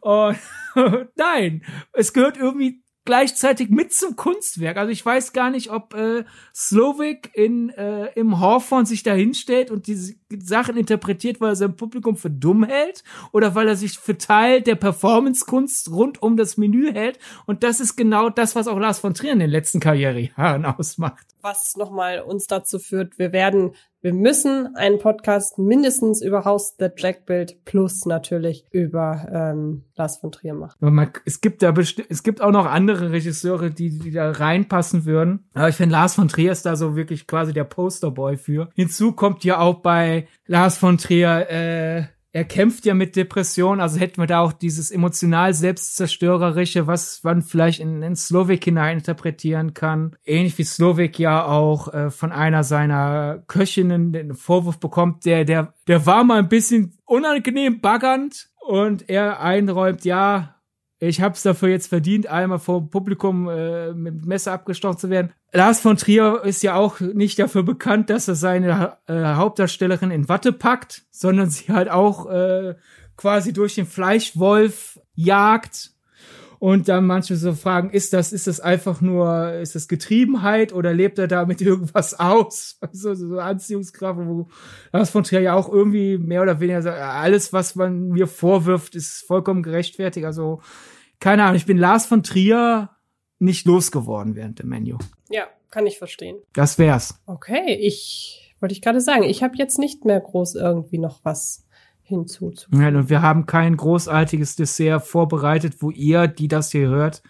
Und [laughs] nein, es gehört irgendwie gleichzeitig mit zum Kunstwerk. Also ich weiß gar nicht, ob äh, Slovik in äh, im Hawthorne sich da hinstellt und diese Sachen interpretiert, weil er sein Publikum für dumm hält oder weil er sich für Teil der Performance-Kunst rund um das Menü hält. Und das ist genau das, was auch Lars von Trier in den letzten Karrierejahren [laughs] ausmacht. Was nochmal uns dazu führt, wir werden wir müssen einen Podcast mindestens über House the Jack Build plus natürlich über ähm, Lars von Trier machen. Man, es gibt da es gibt auch noch andere Regisseure, die, die da reinpassen würden. Aber ich finde Lars von Trier ist da so wirklich quasi der Posterboy für. Hinzu kommt ja auch bei Lars von Trier äh, er kämpft ja mit Depressionen, also hätten wir da auch dieses emotional selbstzerstörerische, was man vielleicht in, in Slovak hinein interpretieren kann. Ähnlich wie Slovak ja auch äh, von einer seiner Köchinnen den Vorwurf bekommt, der, der, der war mal ein bisschen unangenehm baggernd und er einräumt, ja, ich habe es dafür jetzt verdient, einmal vor Publikum äh, mit Messer abgestochen zu werden. Lars von Trier ist ja auch nicht dafür bekannt, dass er seine äh, Hauptdarstellerin in Watte packt, sondern sie halt auch äh, quasi durch den Fleischwolf jagt. Und dann manche so fragen, ist das, ist das einfach nur, ist das Getriebenheit oder lebt er damit [laughs] irgendwas aus? So, so Anziehungskraft, wo Lars von Trier ja auch irgendwie mehr oder weniger sagt, alles, was man mir vorwirft, ist vollkommen gerechtfertigt. Also, keine Ahnung, ich bin Lars von Trier nicht losgeworden während dem Menü. Ja, kann ich verstehen. Das wär's. Okay, ich wollte ich gerade sagen, ich habe jetzt nicht mehr groß irgendwie noch was hinzuzufügen. Ja, und wir haben kein großartiges Dessert vorbereitet, wo ihr, die das hier hört,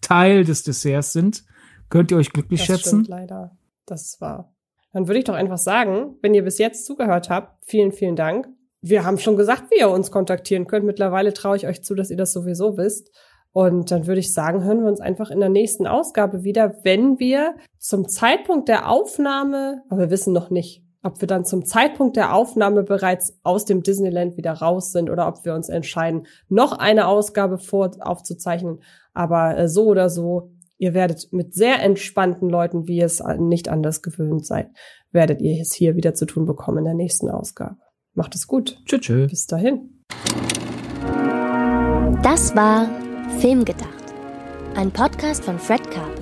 Teil des Desserts sind. Könnt ihr euch glücklich das schätzen? Stimmt leider. Das war. Dann würde ich doch einfach sagen, wenn ihr bis jetzt zugehört habt, vielen, vielen Dank. Wir haben schon gesagt, wie ihr uns kontaktieren könnt. Mittlerweile traue ich euch zu, dass ihr das sowieso wisst. Und dann würde ich sagen, hören wir uns einfach in der nächsten Ausgabe wieder, wenn wir zum Zeitpunkt der Aufnahme, aber wir wissen noch nicht, ob wir dann zum Zeitpunkt der Aufnahme bereits aus dem Disneyland wieder raus sind oder ob wir uns entscheiden, noch eine Ausgabe vor aufzuzeichnen. Aber äh, so oder so, ihr werdet mit sehr entspannten Leuten, wie ihr es nicht anders gewöhnt seid, werdet ihr es hier wieder zu tun bekommen in der nächsten Ausgabe. Macht es gut. Tschüss. tschüss. Bis dahin. Das war Filmgedacht, ein Podcast von Fred Carpet.